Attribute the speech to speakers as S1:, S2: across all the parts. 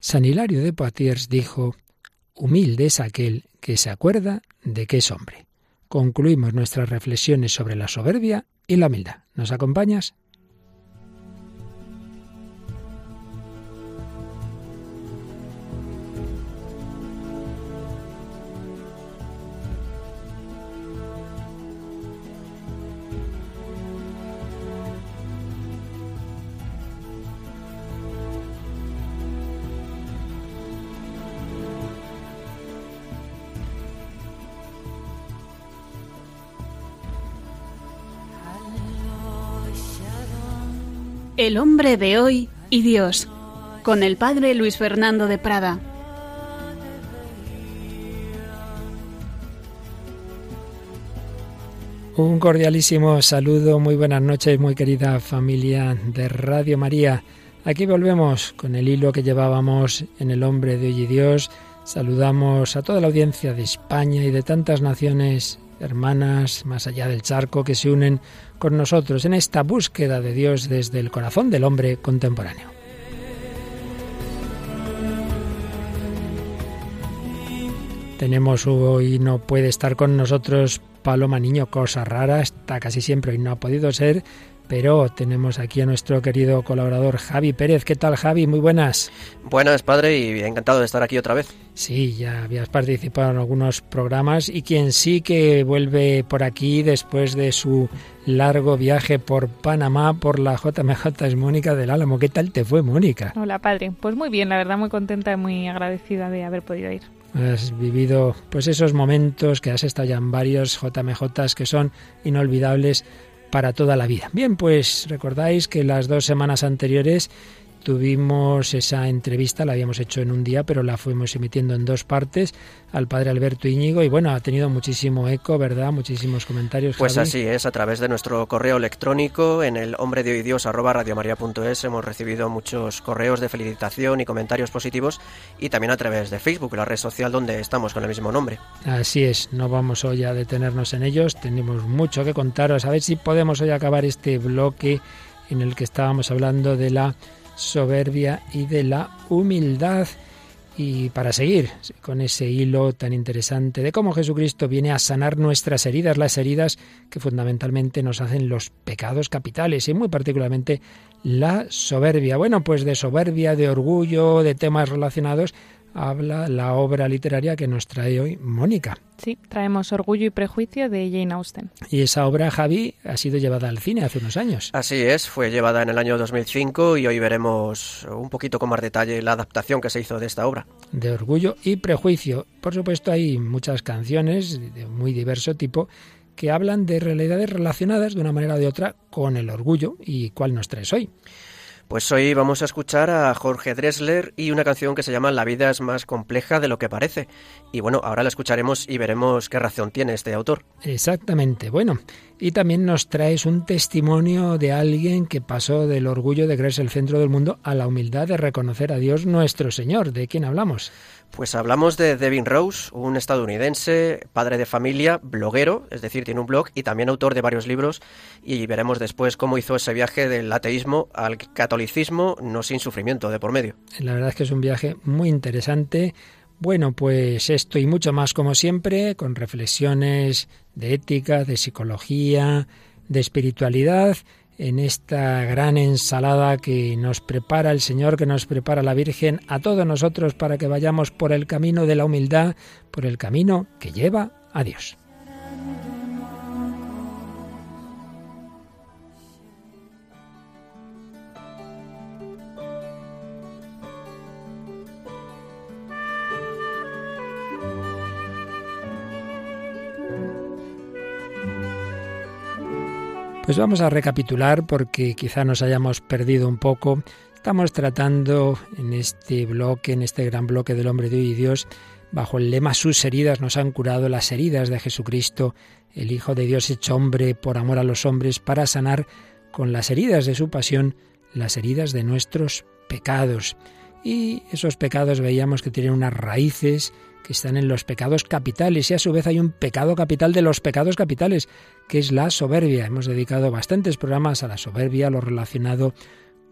S1: San Hilario de Poitiers dijo, humilde es aquel que se acuerda de que es hombre. Concluimos nuestras reflexiones sobre la soberbia y la humildad. ¿Nos acompañas?
S2: El hombre de hoy y Dios, con el padre Luis Fernando de Prada.
S1: Un cordialísimo saludo, muy buenas noches, muy querida familia de Radio María. Aquí volvemos con el hilo que llevábamos en El hombre de hoy y Dios. Saludamos a toda la audiencia de España y de tantas naciones hermanas más allá del charco que se unen con nosotros en esta búsqueda de Dios desde el corazón del hombre contemporáneo. Tenemos hoy, no puede estar con nosotros Paloma Niño, cosa rara, está casi siempre y no ha podido ser, pero tenemos aquí a nuestro querido colaborador Javi Pérez. ¿Qué tal Javi? Muy buenas.
S3: Buenas, padre, y encantado de estar aquí otra vez.
S1: Sí, ya habías participado en algunos programas y quien sí que vuelve por aquí después de su largo viaje por Panamá, por la JMJ, es Mónica del Álamo. ¿Qué tal te fue, Mónica?
S4: Hola, padre. Pues muy bien, la verdad muy contenta y muy agradecida de haber podido ir.
S1: Has vivido pues esos momentos que has estado ya en varios JMJs que son inolvidables para toda la vida. Bien, pues recordáis que las dos semanas anteriores tuvimos esa entrevista, la habíamos hecho en un día, pero la fuimos emitiendo en dos partes al padre Alberto Íñigo y bueno, ha tenido muchísimo eco, ¿verdad? Muchísimos comentarios.
S3: Pues así es, a través de nuestro correo electrónico en el hombre de hoy Dios arroba radiomaria.es hemos recibido muchos correos de felicitación y comentarios positivos y también a través de Facebook, la red social donde estamos con el mismo nombre.
S1: Así es, no vamos hoy a detenernos en ellos, tenemos mucho que contaros, a ver si podemos hoy acabar este bloque en el que estábamos hablando de la soberbia y de la humildad. Y para seguir con ese hilo tan interesante de cómo Jesucristo viene a sanar nuestras heridas, las heridas que fundamentalmente nos hacen los pecados capitales y muy particularmente la soberbia. Bueno, pues de soberbia, de orgullo, de temas relacionados, habla la obra literaria que nos trae hoy Mónica.
S4: Sí, traemos Orgullo y Prejuicio de Jane Austen.
S1: Y esa obra, Javi, ha sido llevada al cine hace unos años.
S3: Así es, fue llevada en el año 2005 y hoy veremos un poquito con más detalle la adaptación que se hizo de esta obra.
S1: De Orgullo y Prejuicio. Por supuesto, hay muchas canciones de muy diverso tipo que hablan de realidades relacionadas de una manera o de otra con el orgullo y cuál nos traes hoy.
S3: Pues hoy vamos a escuchar a Jorge Dressler y una canción que se llama La vida es más compleja de lo que parece. Y bueno, ahora la escucharemos y veremos qué razón tiene este autor.
S1: Exactamente. Bueno, y también nos traes un testimonio de alguien que pasó del orgullo de creerse el centro del mundo a la humildad de reconocer a Dios nuestro Señor. ¿De quién hablamos?
S3: Pues hablamos de Devin Rose, un estadounidense, padre de familia, bloguero, es decir, tiene un blog y también autor de varios libros y veremos después cómo hizo ese viaje del ateísmo al catolicismo, no sin sufrimiento de por medio.
S1: La verdad es que es un viaje muy interesante. Bueno, pues esto y mucho más como siempre, con reflexiones de ética, de psicología, de espiritualidad en esta gran ensalada que nos prepara el Señor, que nos prepara la Virgen, a todos nosotros para que vayamos por el camino de la humildad, por el camino que lleva a Dios. Pues vamos a recapitular porque quizá nos hayamos perdido un poco. Estamos tratando en este bloque, en este gran bloque del hombre de hoy y Dios, bajo el lema Sus heridas nos han curado, las heridas de Jesucristo, el Hijo de Dios hecho hombre por amor a los hombres, para sanar con las heridas de su pasión las heridas de nuestros pecados. Y esos pecados veíamos que tienen unas raíces están en los pecados capitales y a su vez hay un pecado capital de los pecados capitales, que es la soberbia. Hemos dedicado bastantes programas a la soberbia, lo relacionado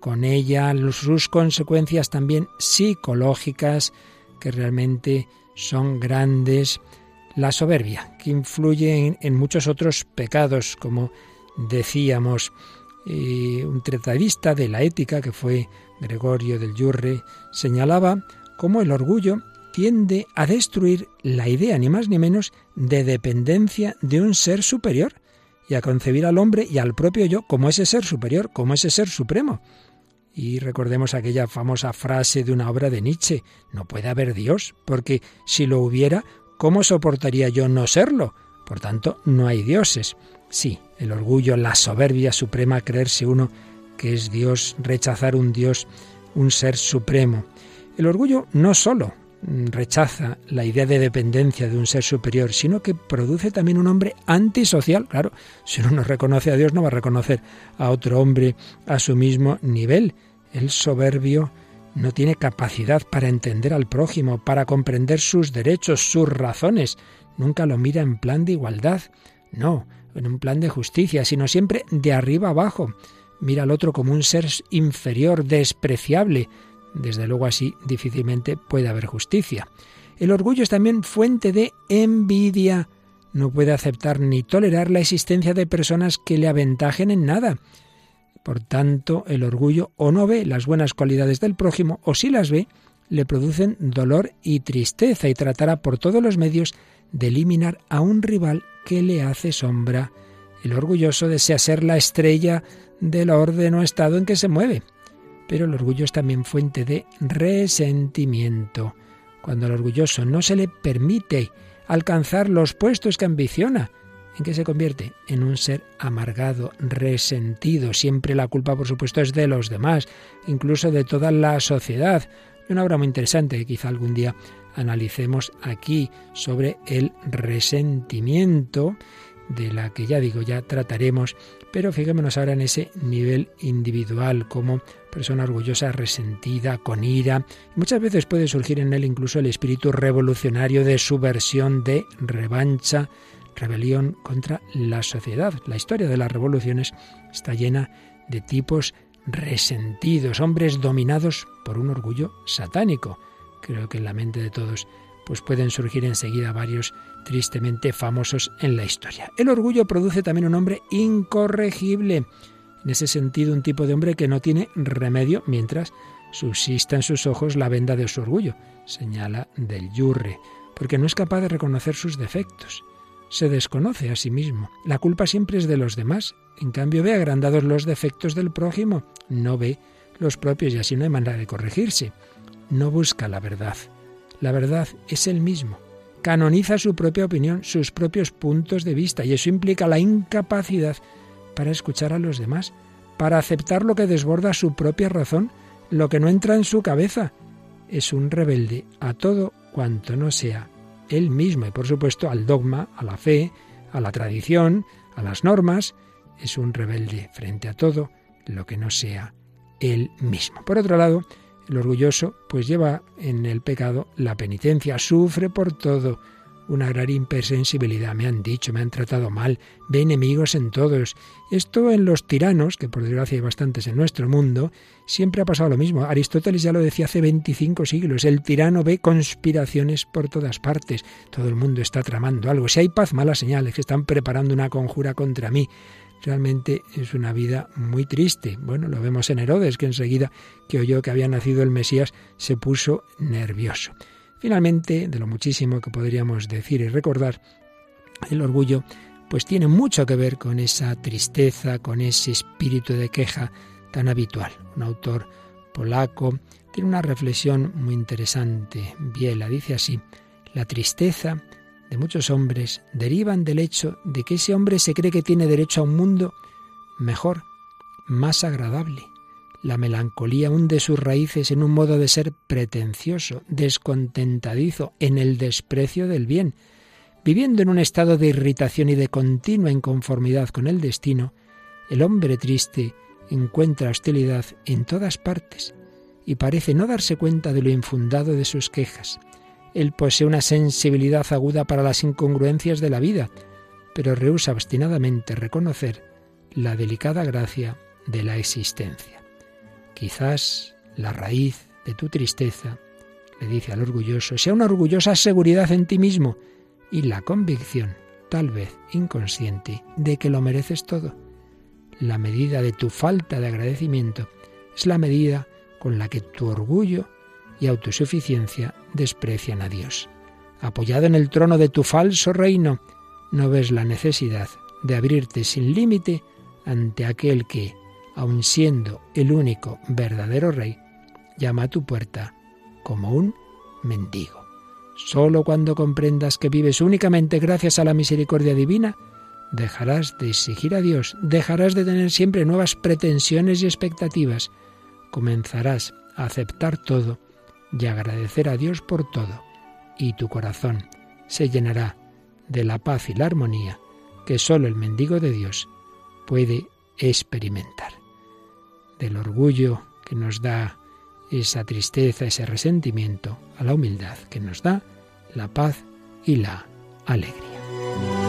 S1: con ella sus consecuencias también psicológicas que realmente son grandes. La soberbia, que influye en, muchos otros pecados, como decíamos, un tratadista de la ética, que fue Gregorio del Yurre, señalaba cómo el orgullo tiende a destruir la idea, ni más ni menos, de dependencia de un ser superior y a concebir al hombre y al propio yo como ese ser superior, como ese ser supremo. Y recordemos aquella famosa frase de una obra de Nietzsche, no puede haber Dios, porque si lo hubiera, ¿cómo soportaría yo no serlo? Por tanto, no hay dioses. Sí, el orgullo, la soberbia suprema, creerse uno que es Dios, rechazar un Dios, un ser supremo. El orgullo no solo rechaza la idea de dependencia de un ser superior, sino que produce también un hombre antisocial. Claro, si uno no reconoce a Dios, no va a reconocer a otro hombre a su mismo nivel. El soberbio no tiene capacidad para entender al prójimo, para comprender sus derechos, sus razones. Nunca lo mira en plan de igualdad. No, en un plan de justicia, sino siempre de arriba abajo. Mira al otro como un ser inferior, despreciable. Desde luego así difícilmente puede haber justicia. El orgullo es también fuente de envidia. No puede aceptar ni tolerar la existencia de personas que le aventajen en nada. Por tanto, el orgullo o no ve las buenas cualidades del prójimo, o si las ve, le producen dolor y tristeza y tratará por todos los medios de eliminar a un rival que le hace sombra. El orgulloso desea ser la estrella del orden o estado en que se mueve. Pero el orgullo es también fuente de resentimiento. Cuando al orgulloso no se le permite alcanzar los puestos que ambiciona, ¿en qué se convierte? En un ser amargado, resentido. Siempre la culpa, por supuesto, es de los demás, incluso de toda la sociedad. Una obra muy interesante que quizá algún día analicemos aquí sobre el resentimiento, de la que ya digo, ya trataremos, pero fijémonos ahora en ese nivel individual, como persona orgullosa, resentida, con ira. Muchas veces puede surgir en él incluso el espíritu revolucionario de subversión, de revancha, rebelión contra la sociedad. La historia de las revoluciones está llena de tipos resentidos, hombres dominados por un orgullo satánico creo que en la mente de todos pues pueden surgir enseguida varios tristemente famosos en la historia. El orgullo produce también un hombre incorregible. En ese sentido, un tipo de hombre que no tiene remedio mientras subsista en sus ojos la venda de su orgullo, señala del Yurre, porque no es capaz de reconocer sus defectos. Se desconoce a sí mismo. La culpa siempre es de los demás. En cambio, ve agrandados los defectos del prójimo, no ve los propios y así no hay manera de corregirse no busca la verdad. La verdad es el mismo. Canoniza su propia opinión, sus propios puntos de vista, y eso implica la incapacidad para escuchar a los demás, para aceptar lo que desborda su propia razón, lo que no entra en su cabeza. Es un rebelde a todo cuanto no sea él mismo, y por supuesto al dogma, a la fe, a la tradición, a las normas. Es un rebelde frente a todo lo que no sea él mismo. Por otro lado, el orgulloso pues lleva en el pecado la penitencia, sufre por todo, una gran hipersensibilidad. Me han dicho, me han tratado mal, ve enemigos en todos. Esto en los tiranos, que por desgracia hay bastantes en nuestro mundo, siempre ha pasado lo mismo. Aristóteles ya lo decía hace 25 siglos. El tirano ve conspiraciones por todas partes. Todo el mundo está tramando algo. Si hay paz, malas señales, que están preparando una conjura contra mí. Realmente es una vida muy triste. Bueno, lo vemos en Herodes, que enseguida que oyó que había nacido el Mesías se puso nervioso. Finalmente, de lo muchísimo que podríamos decir y recordar, el orgullo pues tiene mucho que ver con esa tristeza, con ese espíritu de queja tan habitual. Un autor polaco tiene una reflexión muy interesante. Biela dice así, la tristeza de muchos hombres derivan del hecho de que ese hombre se cree que tiene derecho a un mundo mejor, más agradable. La melancolía hunde sus raíces en un modo de ser pretencioso, descontentadizo, en el desprecio del bien. Viviendo en un estado de irritación y de continua inconformidad con el destino, el hombre triste encuentra hostilidad en todas partes y parece no darse cuenta de lo infundado de sus quejas. Él posee una sensibilidad aguda para las incongruencias de la vida, pero rehúsa obstinadamente reconocer la delicada gracia de la existencia. Quizás la raíz de tu tristeza, le dice al orgulloso, sea una orgullosa seguridad en ti mismo y la convicción, tal vez inconsciente, de que lo mereces todo. La medida de tu falta de agradecimiento es la medida con la que tu orgullo y autosuficiencia desprecian a Dios. Apoyado en el trono de tu falso reino, no ves la necesidad de abrirte sin límite ante aquel que, aun siendo el único verdadero rey, llama a tu puerta como un mendigo. Solo cuando comprendas que vives únicamente gracias a la misericordia divina, dejarás de exigir a Dios, dejarás de tener siempre nuevas pretensiones y expectativas, comenzarás a aceptar todo y agradecer a Dios por todo, y tu corazón se llenará de la paz y la armonía que sólo el mendigo de Dios puede experimentar. Del orgullo que nos da esa tristeza, ese resentimiento, a la humildad que nos da la paz y la alegría.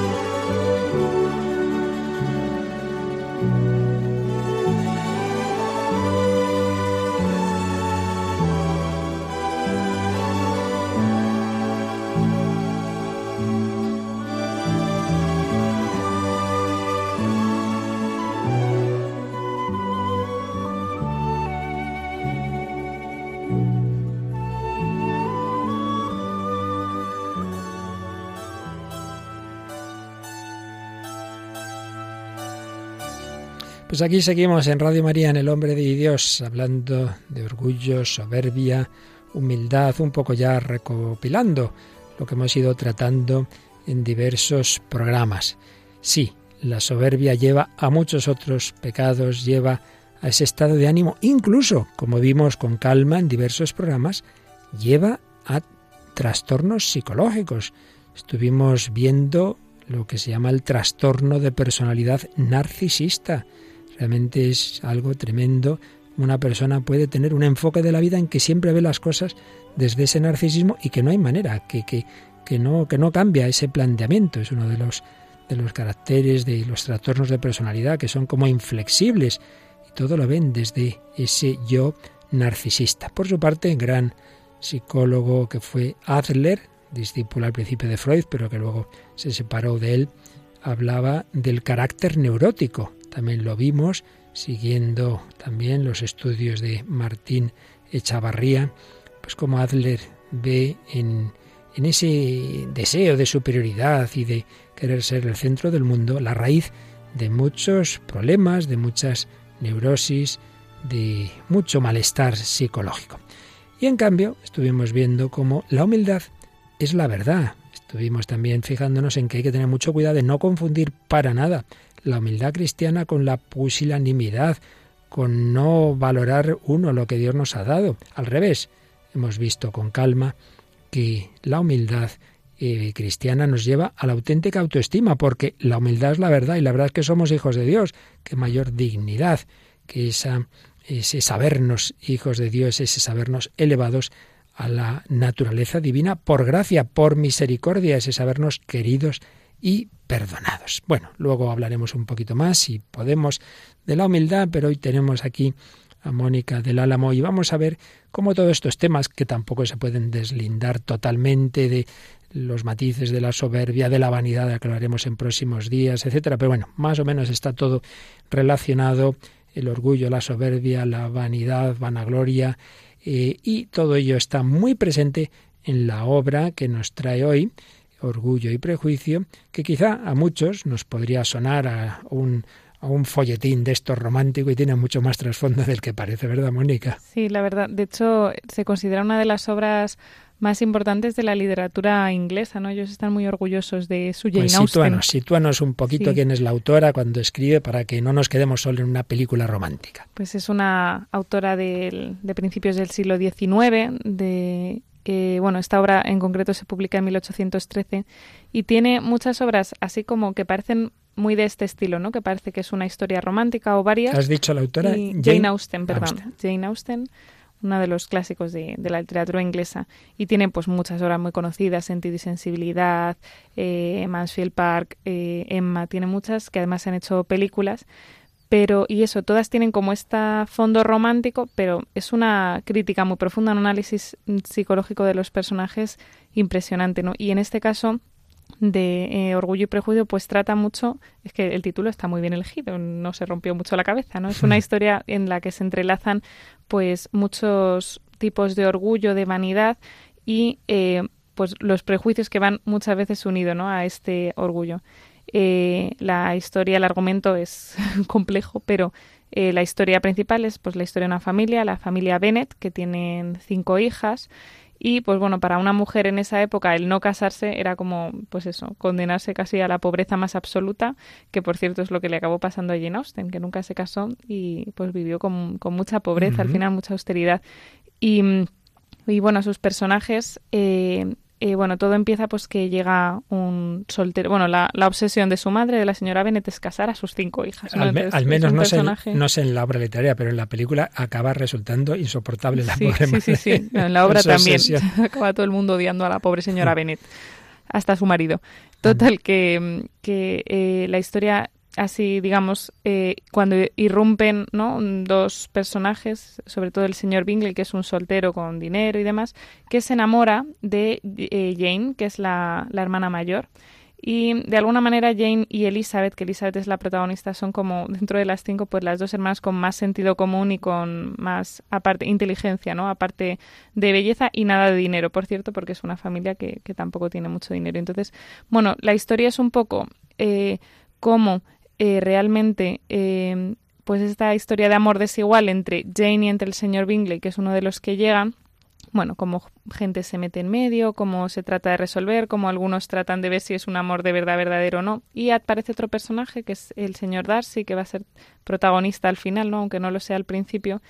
S1: Pues aquí seguimos en Radio María, en El Hombre de Dios, hablando de orgullo, soberbia, humildad, un poco ya recopilando lo que hemos ido tratando en diversos programas. Sí, la soberbia lleva a muchos otros pecados, lleva a ese estado de ánimo, incluso, como vimos con calma en diversos programas, lleva a trastornos psicológicos. Estuvimos viendo lo que se llama el trastorno de personalidad narcisista Realmente es algo tremendo. Una persona puede tener un enfoque de la vida en que siempre ve las cosas desde ese narcisismo y que no hay manera, que, que, que, no, que no cambia ese planteamiento. Es uno de los, de los caracteres de los trastornos de personalidad que son como inflexibles y todo lo ven desde ese yo narcisista. Por su parte, gran psicólogo que fue Adler, discípulo al principio de Freud, pero que luego se separó de él, hablaba del carácter neurótico también lo vimos siguiendo también los estudios de Martín Echavarría, pues como Adler ve en, en ese deseo de superioridad y de querer ser el centro del mundo la raíz de muchos problemas, de muchas neurosis, de mucho malestar psicológico. Y en cambio estuvimos viendo cómo la humildad es la verdad. Estuvimos también fijándonos en que hay que tener mucho cuidado de no confundir para nada la humildad cristiana con la pusilanimidad, con no valorar uno lo que Dios nos ha dado. Al revés, hemos visto con calma que la humildad eh, cristiana nos lleva a la auténtica autoestima, porque la humildad es la verdad y la verdad es que somos hijos de Dios. Qué mayor dignidad que ese sabernos hijos de Dios, ese sabernos elevados a la naturaleza divina por gracia, por misericordia, ese sabernos queridos y perdonados. Bueno, luego hablaremos un poquito más, si podemos, de la humildad, pero hoy tenemos aquí a Mónica del Álamo y vamos a ver cómo todos estos temas, que tampoco se pueden deslindar totalmente de los matices de la soberbia, de la vanidad, de en próximos días, etcétera, pero bueno, más o menos está todo relacionado, el orgullo, la soberbia, la vanidad, vanagloria, eh, y todo ello está muy presente en la obra que nos trae hoy, orgullo y prejuicio, que quizá a muchos nos podría sonar a un, a un folletín de estos romántico y tiene mucho más trasfondo del que parece, ¿verdad, Mónica?
S4: Sí, la verdad. De hecho, se considera una de las obras más importantes de la literatura inglesa, ¿no? Ellos están muy orgullosos de su Jane
S1: pues
S4: Austen.
S1: Sitúanos, un poquito quién es la autora cuando escribe para que no nos quedemos solo en una película romántica.
S4: Pues es una autora de principios del siglo XIX, de bueno, esta obra en concreto se publica en 1813 y tiene muchas obras así como que parecen muy de este estilo, ¿no? Que parece que es una historia romántica o varias.
S1: ¿Has dicho la autora?
S4: Jane, Austen, perdón. Jane Austen, una de los clásicos de, la literatura inglesa. Y tiene pues muchas obras muy conocidas, Sentido y Sensibilidad, eh, Mansfield Park, eh, Emma, tiene muchas que además se han hecho películas. Pero y eso todas tienen como este fondo romántico pero es una crítica muy profunda un análisis psicológico de los personajes impresionante no y en este caso de eh, Orgullo y Prejuicio, pues trata mucho, es que el título está muy bien elegido, no se rompió mucho la cabeza, ¿no? Es una historia en la que se entrelazan pues muchos tipos de orgullo, de vanidad y eh, pues los prejuicios que van muchas veces unidos ¿no? a este orgullo. Eh, la historia, el argumento es complejo, pero la historia principal es pues la historia de una familia, la familia Bennett, que tienen cinco hijas y pues bueno, para una mujer en esa época el no casarse era como, pues eso, condenarse casi a la pobreza más absoluta, que por cierto es lo que le acabó pasando a Jane Austen, que nunca se casó y pues vivió con, con mucha pobreza, al final mucha austeridad. Y, y bueno, sus personajes eh, eh, bueno, todo empieza pues que llega un soltero, bueno, la, la, obsesión de su madre, de la señora Bennet, es casar a sus cinco hijas.
S1: Al, menos no, sé, no sé en la obra literaria, pero en la película acaba resultando insoportable la pobre
S4: sí, Sí, sí, en la obra también. acaba todo el mundo odiando a la pobre señora Bennet, hasta su marido. Total, que, que eh, la historia así, digamos, eh, cuando irrumpen ¿no? dos personajes, sobre todo el señor Bingley, que es un soltero con dinero y demás, que se enamora de eh, Jane, que es la, la, hermana mayor. Y de alguna manera Jane y Elizabeth, que Elizabeth es la protagonista, son como dentro de las cinco, pues las dos hermanas con más sentido común y con más aparte inteligencia, ¿no? Aparte de belleza y nada de dinero, por cierto, porque es una familia que, que tampoco tiene mucho dinero. Entonces, bueno, la historia es un poco eh, cómo eh, realmente eh, pues esta historia de amor desigual entre Jane y entre el señor Bingley, que es uno de los que llegan, bueno, cómo gente se mete en medio, cómo se trata de resolver, cómo algunos tratan de ver si es un amor de verdad verdadero o no. Y aparece otro personaje, que es el señor Darcy, que va a ser protagonista al final, ¿no? aunque no lo sea al principio,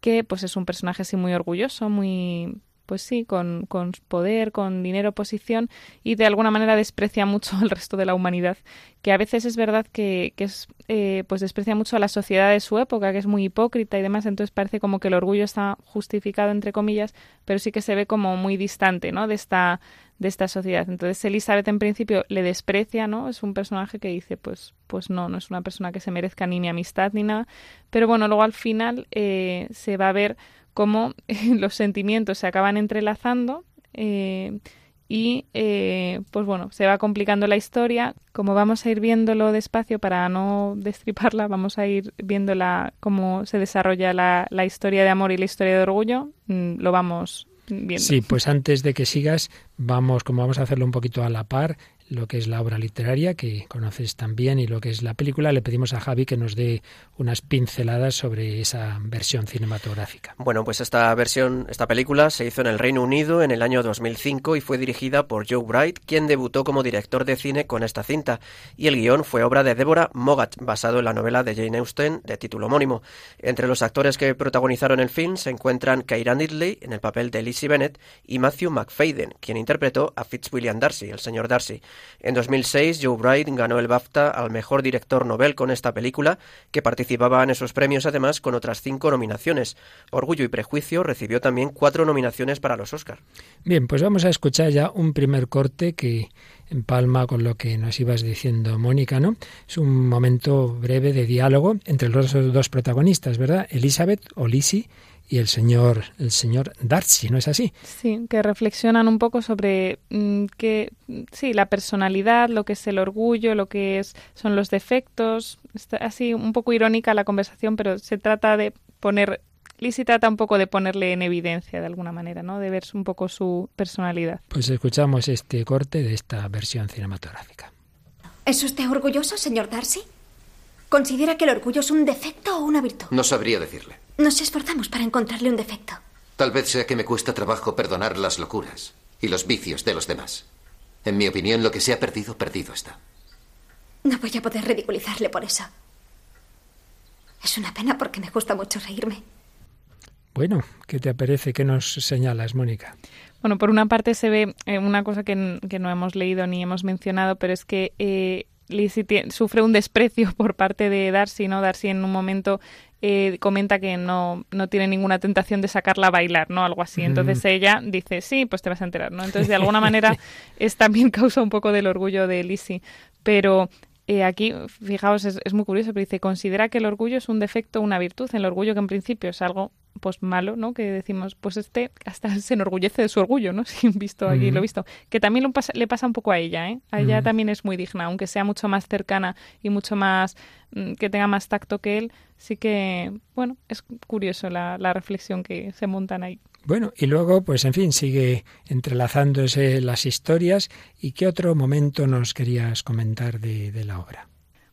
S4: que pues es un personaje así muy orgulloso, muy pues sí, con, con, poder, con dinero, posición y de alguna manera desprecia mucho al resto de la humanidad, que a veces es verdad que, que es, eh, pues desprecia mucho a la sociedad de su época, que es muy hipócrita y demás, entonces parece como que el orgullo está justificado entre comillas, pero sí que se ve como muy distante, ¿no? De esta de esta sociedad. Entonces Elizabeth en principio le desprecia, ¿no? Es un personaje que dice, pues, pues no, no es una persona que se merezca ni mi amistad ni nada. Pero bueno, luego al final eh, se va a ver cómo los sentimientos se acaban entrelazando eh, y eh, pues bueno, se va complicando la historia. Como vamos a ir viéndolo despacio para no destriparla, vamos a ir viéndola cómo se desarrolla la, la historia de amor y la historia de orgullo, mm, lo vamos viendo.
S1: Sí, pues antes de que sigas, vamos, como vamos a hacerlo un poquito a la par, lo que es la obra literaria, que conoces también, y lo que es la película, le pedimos a Javi que nos dé unas pinceladas sobre esa versión cinematográfica.
S3: Bueno, pues esta versión, esta película se hizo en el Reino Unido en el año 2005 y fue dirigida por Joe Bright, quien debutó como director de cine con esta cinta, y el guion fue obra de Deborah Mogat, basado en la novela de Jane Austen de título homónimo. Entre los actores que protagonizaron el film se encuentran Keira Knightley en el papel de Lizzie Bennett y Matthew McFadden, quien interpretó a Fitzwilliam Darcy, el señor Darcy. En 2006, Joe Bright ganó el BAFTA al mejor director Nobel con esta película, que participaba en esos premios además con otras cinco nominaciones. Orgullo y Prejuicio recibió también cuatro nominaciones para los Oscar.
S1: Bien, pues vamos a escuchar ya un primer corte que empalma con lo que nos ibas diciendo, Mónica, ¿no? Es un momento breve de diálogo entre los dos protagonistas, ¿verdad? Elizabeth o Lizzie y el señor el señor Darcy, ¿no es así?
S4: Sí, que reflexionan un poco sobre mm, que sí, la personalidad, lo que es el orgullo, lo que es son los defectos, Está así un poco irónica la conversación, pero se trata de poner Lizzie trata un poco de ponerle en evidencia de alguna manera, ¿no? De ver un poco su personalidad.
S1: Pues escuchamos este corte de esta versión cinematográfica.
S5: ¿Es usted orgulloso, señor Darcy? ¿Considera que el orgullo es un defecto o una virtud?
S6: No sabría decirle.
S5: Nos esforzamos para encontrarle un defecto.
S6: Tal vez sea que me cuesta trabajo perdonar las locuras y los vicios de los demás. En mi opinión, lo que se ha perdido, perdido está.
S5: No voy a poder ridiculizarle por eso. Es una pena porque me gusta mucho reírme.
S1: Bueno, ¿qué te parece? ¿Qué nos señalas, Mónica?
S4: Bueno, por una parte se ve eh, una cosa que, que, no hemos leído ni hemos mencionado, pero es que eh, Lizzie sufre un desprecio por parte de Darcy, ¿no? Darcy en un momento eh, comenta que no, no tiene ninguna tentación de sacarla a bailar, ¿no? Algo así. Entonces ella dice, sí, pues te vas a enterar, ¿no? Entonces, de alguna manera, es también causa un poco del orgullo de Lizzie. Pero eh, aquí, fijaos, es, es, muy curioso, pero dice, considera que el orgullo es un defecto una virtud. El orgullo que en principio es algo pues malo, ¿no? Que decimos, pues este hasta se enorgullece de su orgullo, ¿no? Si visto aquí, lo he visto. Que también lo pasa, le pasa un poco a ella, ¿eh? A ella también es muy digna, aunque sea mucho más cercana y mucho más, mm, que tenga más tacto que él, sí que, bueno, es curioso la, la reflexión que se montan ahí.
S1: Bueno, y luego, pues en fin, sigue entrelazándose las historias. ¿Y qué otro momento nos querías comentar de, la obra?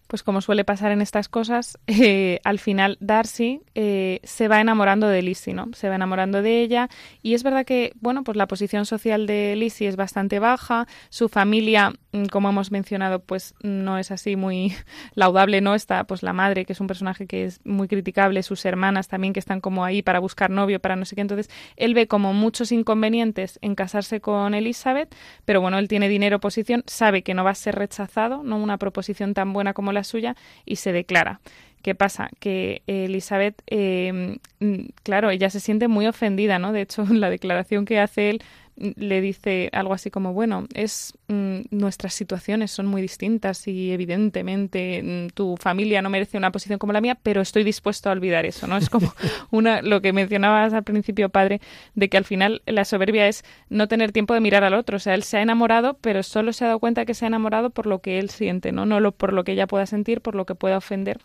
S4: Pues como suele pasar en estas cosas, eh, al final Darcy eh, se va enamorando de Lizzie, ¿no? Se va enamorando de ella y es verdad que, bueno, pues la posición social de Lizzie es bastante baja, su familia, mm, como hemos mencionado, pues no es así muy laudable, ¿no? Está pues la madre, que es un personaje que es muy criticable, sus hermanas también que están como ahí para buscar novio, para no sé qué, entonces él ve como muchos inconvenientes en casarse con Elizabeth, pero bueno, él tiene dinero, posición, sabe que no va a ser rechazado, ¿no? Una proposición tan buena como la suya y se declara. ¿Qué pasa? Que Elizabeth, eh, mm, claro, ella se siente muy ofendida, ¿no? De hecho, la declaración que hace él le dice algo así como, bueno, es mm, nuestras situaciones son muy distintas y evidentemente mm, tu familia no merece una posición como la mía, pero estoy dispuesto a olvidar eso, ¿no? Es como una lo que mencionabas al principio, padre, de que al final la soberbia es no tener tiempo de mirar al otro, o sea, él se ha enamorado, pero solo se ha dado cuenta que se ha enamorado por lo que él siente, ¿no? No lo, por lo que ella pueda sentir, por lo que pueda ofender.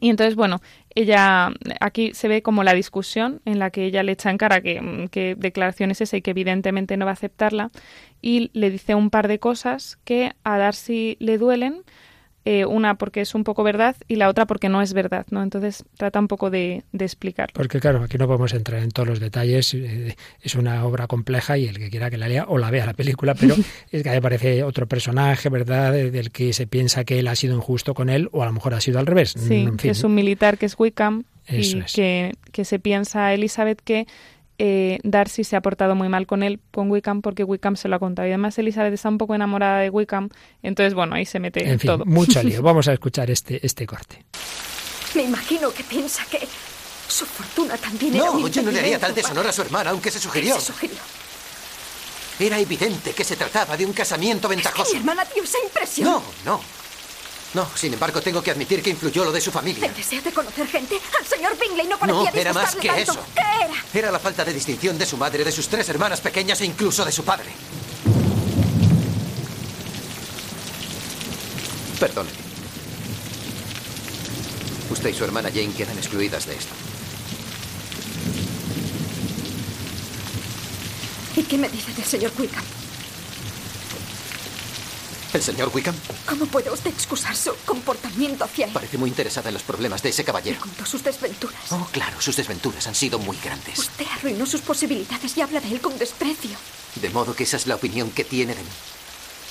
S4: Y entonces, bueno, ella aquí se ve como la discusión en la que ella le echa en cara que, que declaración es esa y que evidentemente no va a aceptarla y le dice un par de cosas que a Darcy le duelen eh, una porque es un poco verdad y la otra porque no es verdad, ¿no? Entonces trata un poco de, de explicar.
S1: Porque claro, aquí no podemos entrar en todos los detalles, eh, es una obra compleja y el que quiera que la lea o la vea la película, pero es que aparece otro personaje, ¿verdad?, del que se piensa que él ha sido injusto con él o a lo mejor ha sido al revés.
S4: Sí, que es un militar que es Wickham y que, que se piensa Elizabeth que eh, Darcy se ha portado muy mal con él, con Wickham, porque Wickham se lo ha contado. Y además Elizabeth está un poco enamorada de Wickham, entonces bueno, ahí se mete
S1: en fin,
S4: todo.
S1: Mucho lío. Vamos a escuchar este, este corte.
S5: Me imagino que piensa que su fortuna también
S6: no,
S5: era un
S6: yo no le haría tal deshonor a su hermana, aunque se sugirió.
S5: para- Se sugirió.
S6: Era evidente que se trataba de un casamiento
S5: Mi
S6: ventajoso.
S5: hermana dio esa impresión.
S6: No, no. No, sin embargo, tengo que admitir que influyó lo de su familia.
S5: ¿El deseo de conocer gente? Al señor Bingley no parecía
S6: No, era más que
S5: tanto.
S6: eso.
S5: ¿Qué era?
S6: Era la falta de distinción de su madre, de sus tres hermanas pequeñas e incluso de su padre. Perdone. Usted y su hermana Jane quedan excluidas de esto.
S5: ¿Y qué me dice del señor Wickham?
S6: ¿El señor Wickham?
S5: ¿Cómo puede usted excusar su comportamiento hacia él?
S6: Parece muy interesada en los problemas de ese
S5: Me
S6: caballero.
S5: contó sus desventuras.
S6: Oh, claro, sus desventuras han sido muy grandes.
S5: Usted arruinó sus posibilidades y habla de él con desprecio.
S6: De modo que esa es la opinión que tiene de mí.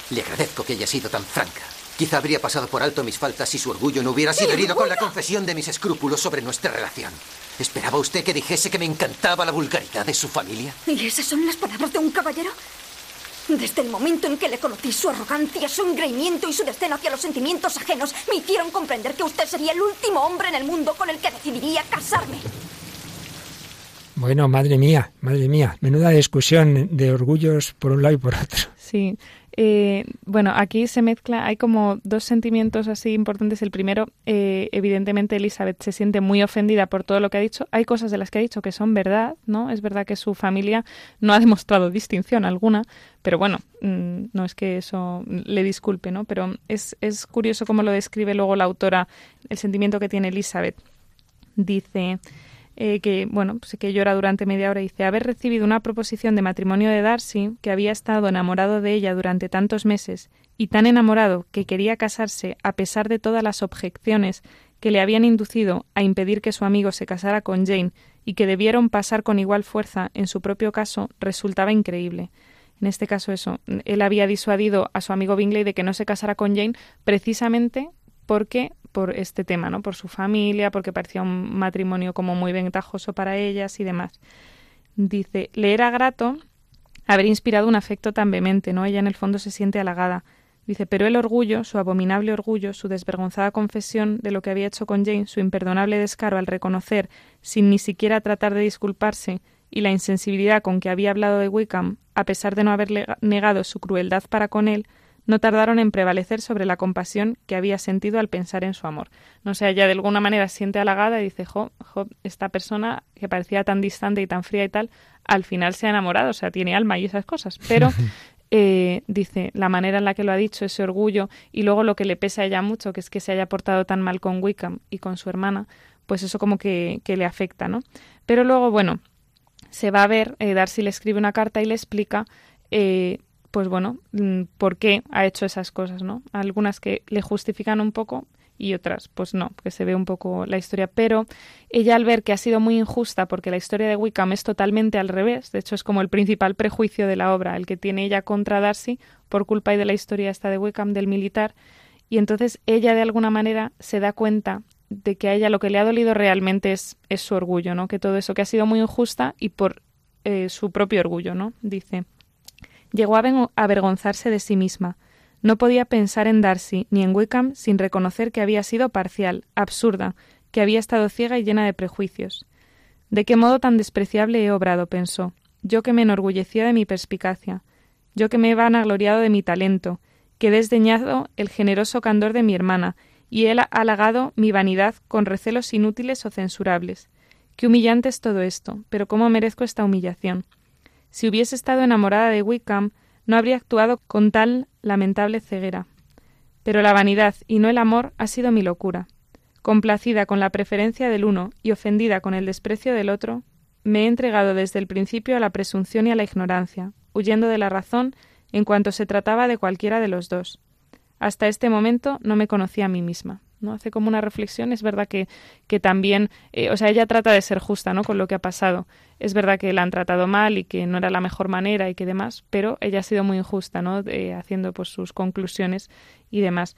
S6: Le agradezco que haya sido tan franca. Quizá habría pasado por alto mis faltas si su orgullo no hubiera sido herido con la confesión de mis escrúpulos sobre nuestra relación. ¿Esperaba usted que dijese que me encantaba la vulgaridad de su familia?
S5: ¿Y esas son las palabras de un caballero? Desde el momento en que le conocí, su arrogancia, su engreimiento y su desdén hacia los sentimientos ajenos me hicieron comprender que usted sería el último hombre en el mundo con el que decidiría casarme.
S1: Bueno, madre mía, madre mía, menuda discusión de orgullos por un lado y por otro.
S4: Sí. Eh, bueno, aquí se mezcla, hay como dos sentimientos así importantes. El primero, eh, evidentemente, Elizabeth se siente muy ofendida por todo lo que ha dicho. Hay cosas de las que ha dicho que son verdad, ¿no? Es verdad que su familia no ha demostrado distinción alguna, pero bueno, mm, no es que eso le disculpe, ¿no? Pero es, es curioso cómo lo describe luego la autora, el sentimiento que tiene Elizabeth. Dice, eh, que bueno pues que llora durante media hora y dice haber recibido una proposición de matrimonio de Darcy que había estado enamorado de ella durante tantos meses y tan enamorado que quería casarse a pesar de todas las objeciones que le habían inducido a impedir que su amigo se casara con Jane y que debieron pasar con igual fuerza en su propio caso resultaba increíble. En este caso eso, él había disuadido a su amigo Bingley de que no se casara con Jane precisamente porque por este tema, ¿no? Por su familia, porque parecía un matrimonio como muy ventajoso para ellas y demás. Dice, le era grato haber inspirado un afecto tan vehemente, ¿no? Ella en el fondo se siente halagada. Dice, pero el orgullo, su abominable orgullo, su desvergonzada confesión de lo que había hecho con Jane, su imperdonable descaro al reconocer, sin ni siquiera tratar de disculparse, y la insensibilidad con que había hablado de Wickham, a pesar de no haber negado su crueldad para con él, no tardaron en prevalecer sobre la compasión que había sentido al pensar en su amor. No sé, ella de alguna manera se siente halagada y dice, jo, esta persona que parecía tan distante y tan fría y tal, al final se ha enamorado, o sea, tiene alma y esas cosas. Pero eh, dice, la manera en la que lo ha dicho, ese orgullo, y luego lo que le pesa a ella mucho, que es que se haya portado tan mal con Wickham y con su hermana, pues eso como que, que le afecta, ¿no? Pero luego, bueno, se va a ver, eh, Darcy le escribe una carta y le explica eh, pues bueno, mm, por qué ha hecho esas cosas, ¿no? Algunas que le justifican un poco y otras, pues no, que se ve un poco la historia. Pero ella al ver que ha sido muy injusta, porque la historia de Wickham es totalmente al revés, de hecho es como el principal prejuicio de la obra, el que tiene ella contra Darcy por culpa de la historia esta de Wickham del militar, y entonces ella de alguna manera se da cuenta de que a ella lo que le ha dolido realmente es, es su orgullo, ¿no? Que todo eso que ha sido muy injusta y por eh, su propio orgullo, ¿no? Dice. Llegó a avergonzarse de sí misma. No podía pensar en Darcy ni en Wickham sin reconocer que había sido parcial, absurda, que había estado ciega y llena de prejuicios. ¿De qué modo tan despreciable he obrado? pensó. Yo que me enorgullecía de mi perspicacia, yo que me he vanagloriado de mi talento, que he desdeñado el generoso candor de mi hermana, y he halagado mi vanidad con recelos inútiles o censurables. Qué humillante es todo esto, pero cómo merezco esta humillación. Si hubiese estado enamorada de Wickham, no habría actuado con tal lamentable ceguera. Pero la vanidad y no el amor ha sido mi locura. Complacida con la preferencia del uno y ofendida con el desprecio del otro, me he entregado desde el principio a la presunción y a la ignorancia, huyendo de la razón en cuanto se trataba de cualquiera de los dos. Hasta este momento no me conocía a mí misma. ¿No? Hace como una reflexión, es verdad que, que también, eh, o sea, ella trata de ser justa, ¿no? Con lo que ha pasado. Es verdad que la han tratado mal y que no era la mejor manera y que demás, pero ella ha sido muy injusta, ¿no? haciendo pues sus conclusiones y demás.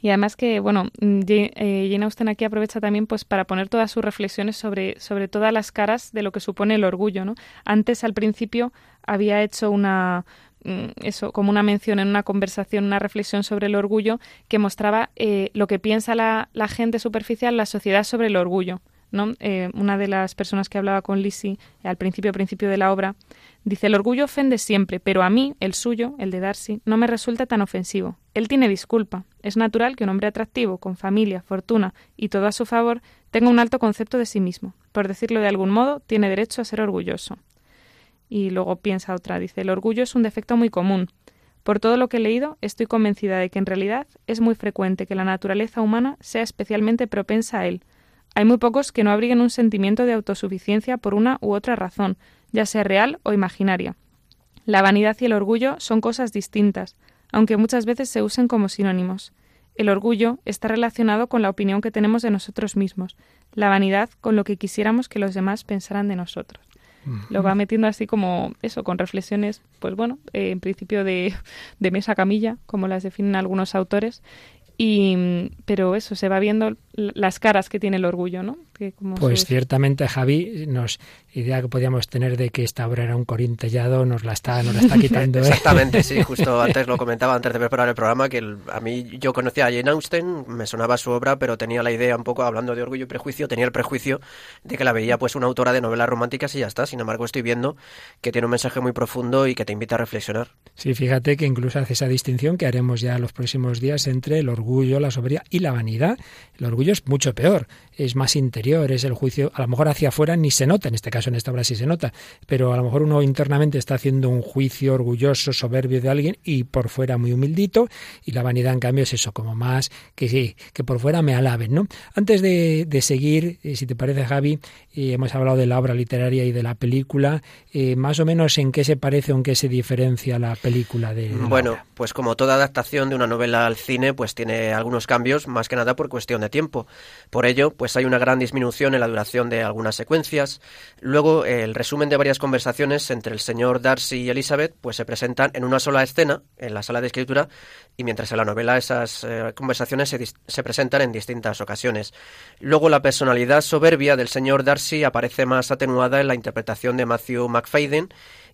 S4: Y además que, bueno, mm, eh, Jane Austen aquí aprovecha también pues para poner todas sus reflexiones sobre, sobre todas las caras de lo que supone el orgullo, ¿no? Antes, al principio, había hecho una, eso, como una mención en una conversación, una reflexión sobre el orgullo que mostraba eh, lo que piensa la, gente superficial, la sociedad sobre el orgullo. ¿no? Eh, una de las personas que hablaba con Lizzie al principio, principio de la obra, dice el orgullo ofende siempre, pero a mí, el suyo, el de Darcy, no me resulta tan ofensivo. Él tiene disculpa. Es natural que un hombre atractivo, con familia, fortuna y todo a su favor, tenga un alto concepto de sí mismo. Por decirlo de algún modo, tiene derecho a ser orgulloso. Y luego piensa otra, dice, el orgullo es un defecto muy común. Por todo lo que he leído, estoy convencida de que en realidad es muy frecuente que la naturaleza humana sea especialmente propensa a él. Hay muy pocos que no abriguen un sentimiento de autosuficiencia por una u otra razón, ya sea real o imaginaria. La vanidad y el orgullo son cosas distintas, aunque muchas veces se usen como sinónimos. El orgullo está relacionado con la opinión que tenemos de nosotros mismos, la vanidad con lo que quisiéramos que los demás pensaran de nosotros lo va metiendo así como eso, con reflexiones, pues bueno, eh, en principio de, de mesa camilla, como las definen algunos autores, y, pero eso, se va viendo las caras que tiene el orgullo, ¿no?
S1: Pues ciertamente, Javi, nos idea que podíamos tener de que esta obra era un corintellado nos la está, nos la está quitando.
S3: ¿eh? Exactamente, sí, justo antes lo comentaba, antes de preparar el programa, que a mí yo conocía a Jane Austen, me sonaba su obra, pero tenía la idea un poco, hablando de orgullo y prejuicio, tenía el prejuicio de que la veía pues una autora de novelas románticas y ya está. Sin embargo, estoy viendo que tiene un mensaje muy profundo y que te invita a reflexionar.
S1: Sí, fíjate que incluso hace esa distinción que haremos ya los próximos días entre el orgullo, la soberbia y la vanidad. El orgullo es mucho peor, es más interior, es el juicio, a lo mejor hacia afuera ni se nota, en este caso en esta obra sí se nota, pero a lo mejor uno internamente está haciendo un juicio orgulloso, soberbio de alguien y por fuera muy humildito, y la vanidad en cambio es eso, como más que sí, que por fuera me alaben, ¿no? Antes de, seguir, eh, si te parece Javi, eh, hemos hablado de la obra literaria y de la película, eh, más o menos en qué se parece o en qué se diferencia la película de...
S3: bueno, pues como toda adaptación de una novela al cine, pues tiene algunos cambios, más que nada por cuestión de tiempo. Por ello, pues hay una gran disminución en la duración de algunas secuencias. Luego, el resumen de varias conversaciones entre el señor Darcy y Elizabeth, pues se presentan en una sola escena, en la sala de escritura, y mientras en la novela esas eh, conversaciones se, se presentan en distintas ocasiones. Luego, la personalidad soberbia del señor Darcy aparece más atenuada en la interpretación de Matthew McFadden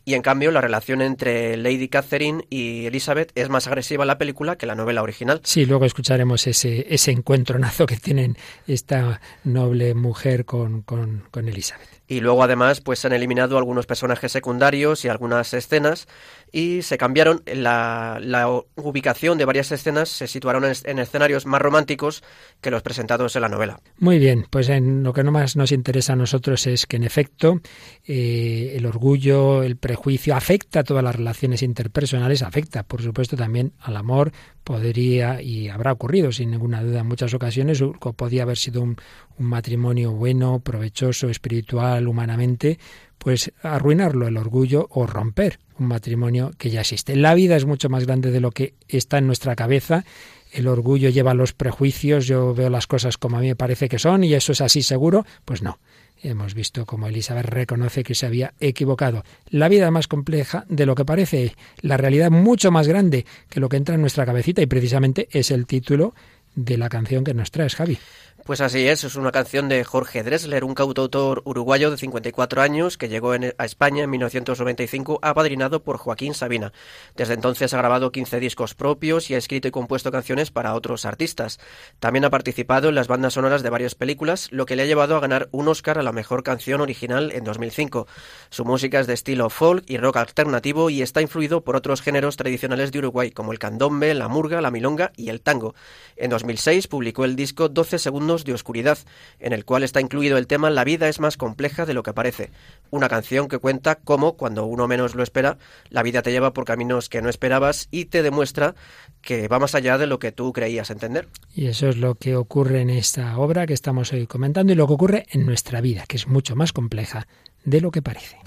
S3: y en cambio la relación entre Lady Catherine y Elizabeth es más agresiva en la película que la novela original.
S1: Sí, luego escucharemos ese, ese encuentronazo que tienen esta noble mujer con, con, con Elizabeth.
S3: Y luego además pues se han eliminado algunos personajes secundarios y algunas escenas y se cambiaron la, la ubicación de varias escenas se situaron en, escenarios más románticos que los presentados en la novela.
S1: Muy bien, pues en lo que no más nos interesa a nosotros es que en efecto eh, el orgullo, el prejuicio afecta a todas las relaciones interpersonales, afecta por supuesto también al amor, podría y habrá ocurrido sin ninguna duda en muchas ocasiones, podía haber sido un, un matrimonio bueno, provechoso, espiritual, humanamente, pues arruinarlo el orgullo o romper un matrimonio que ya existe. La vida es mucho más grande de lo que está en nuestra cabeza. El orgullo lleva los prejuicios, yo veo las cosas como a mí me parece que son y eso es así seguro. Pues no. Hemos visto como Elizabeth reconoce que se había equivocado. La vida es más compleja de lo que parece, la realidad mucho más grande que lo que entra en nuestra cabecita y precisamente es el título de la canción que nos traes, Javi.
S3: Pues así es, es una canción de Jorge Dressler, un cantautor uruguayo de 54 años que llegó a España en 1995 apadrinado por Joaquín Sabina. Desde entonces ha grabado 15 discos propios y ha escrito y compuesto canciones para otros artistas. También ha participado en las bandas sonoras de varias películas, lo que le ha llevado a ganar un Oscar a la mejor canción original en 2005. Su música es de estilo folk y rock alternativo y está influido por otros géneros tradicionales de Uruguay como el candombe, la murga, la milonga y el tango. En 2006 publicó el disco 12 segundos de Oscuridad, en el cual está incluido el tema La vida es más compleja de lo que parece, una canción que cuenta cómo, cuando uno menos lo espera, la vida te lleva por caminos que no esperabas y te demuestra que va más allá de lo que tú creías entender.
S1: Y eso es lo que ocurre en esta obra que estamos hoy comentando y lo que ocurre en nuestra vida, que es mucho más compleja de lo que parece.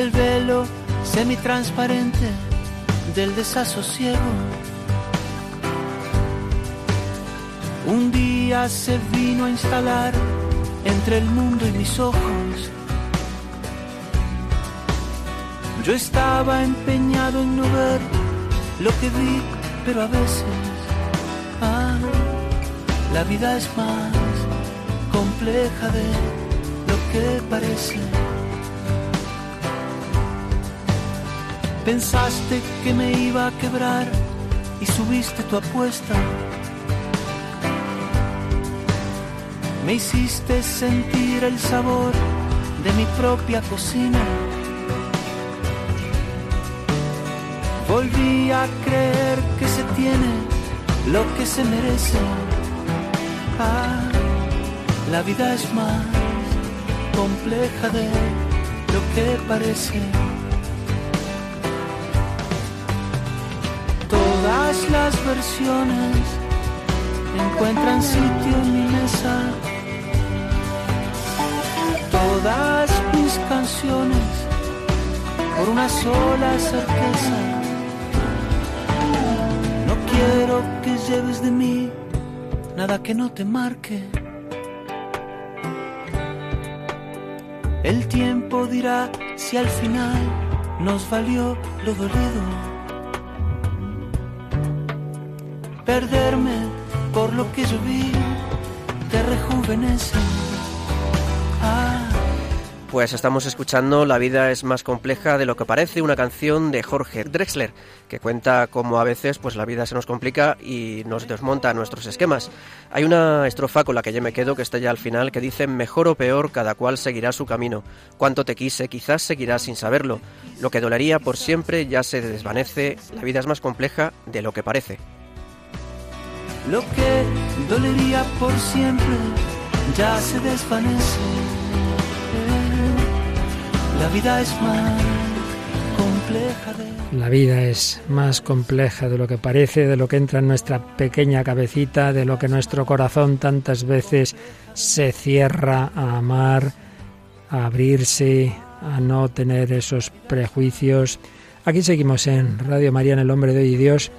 S7: El velo semitransparente del desasosiego. Un día se vino a instalar entre el mundo y mis ojos. Yo estaba empeñado en no ver lo que vi, pero a veces, ah, la vida es más compleja de lo que parece. Pensaste que me iba a quebrar y subiste tu apuesta. Me hiciste sentir el sabor de mi propia cocina. Volví a creer que se tiene lo que se merece. Ah, la vida es más compleja de lo que parece. Todas las versiones encuentran sitio en mi mesa. Todas mis canciones por una sola certeza. No quiero que lleves de mí nada que no te marque. El tiempo dirá si al final nos valió lo dolido. Perderme por lo que yo te rejuvenece.
S3: Ah. Pues estamos escuchando La vida es más compleja de lo que parece, una canción de Jorge Drexler, que cuenta cómo a veces pues la vida se nos complica y nos desmonta nuestros esquemas. Hay una estrofa con la que yo me quedo que está ya al final que dice mejor o peor cada cual seguirá su camino. Cuanto te quise, quizás seguirás sin saberlo. Lo que dolería por siempre ya se desvanece, la vida es más compleja de lo que parece.
S7: Lo que dolería por siempre ya se desvanece. La vida es más compleja de...
S1: La vida es más compleja de lo que parece, de lo que entra en nuestra pequeña cabecita, de lo que nuestro corazón tantas veces se cierra a amar, a abrirse, a no tener esos prejuicios. Aquí seguimos en Radio María, en el Hombre de hoy y Dios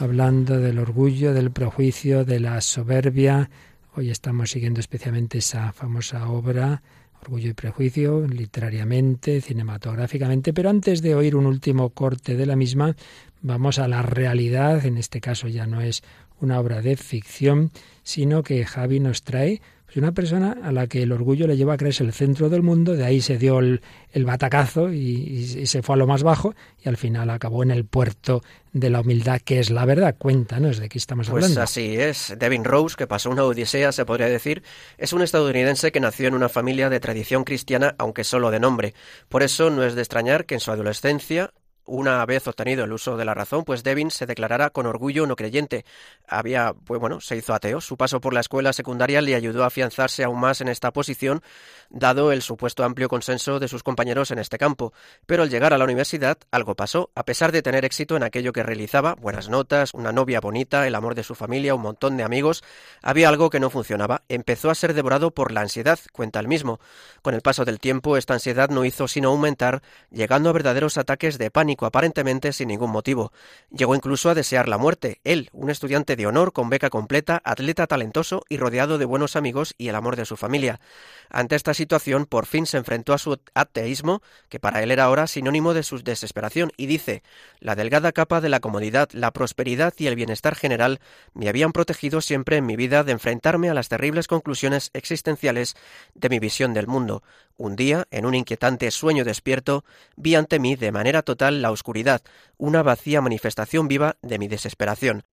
S1: hablando del orgullo, del prejuicio, de la soberbia. Hoy estamos siguiendo especialmente esa famosa obra Orgullo y Prejuicio, literariamente, cinematográficamente, pero antes de oír un último corte de la misma, vamos a la realidad, en este caso ya no es una obra de ficción, sino que Javi nos trae pues, una persona a la que el orgullo le lleva a creerse el centro del mundo, de ahí se dio el, batacazo y, se fue a lo más bajo y al final acabó en el puerto de la humildad, que es la verdad. Cuéntanos de qué estamos
S3: pues
S1: hablando.
S3: Pues así es. Devin Rose, que pasó una odisea, se podría decir, es un estadounidense que nació en una familia de tradición cristiana, aunque solo de nombre. Por eso no es de extrañar que en su adolescencia una vez obtenido el uso de la razón, pues Devin se declarara con orgullo no creyente. Había, pues bueno, se hizo ateo. Su paso por la escuela secundaria le ayudó a afianzarse aún más en esta posición, dado el supuesto amplio consenso de sus compañeros en este campo. Pero al llegar a la universidad, algo pasó. A pesar de tener éxito en aquello que realizaba, buenas notas, una novia bonita, el amor de su familia, un montón de amigos, había algo que no funcionaba. Empezó a ser devorado por la ansiedad, cuenta el mismo. Con el paso del tiempo, esta ansiedad no hizo sino aumentar, llegando a verdaderos ataques de pánico aparentemente sin ningún motivo. Llegó incluso a desear la muerte. Él, un estudiante de honor con beca completa, atleta talentoso y rodeado de buenos amigos y el amor de su familia. Ante esta situación, por fin se enfrentó a su ateísmo, que para él era ahora sinónimo de su desesperación, y dice, la delgada capa de la comodidad, la prosperidad y el bienestar general me habían protegido siempre en mi vida de enfrentarme a las terribles conclusiones existenciales de mi visión del mundo. Un día, en un inquietante sueño despierto, vi ante mí de manera total la oscuridad, una vacía manifestación viva de mi desesperación.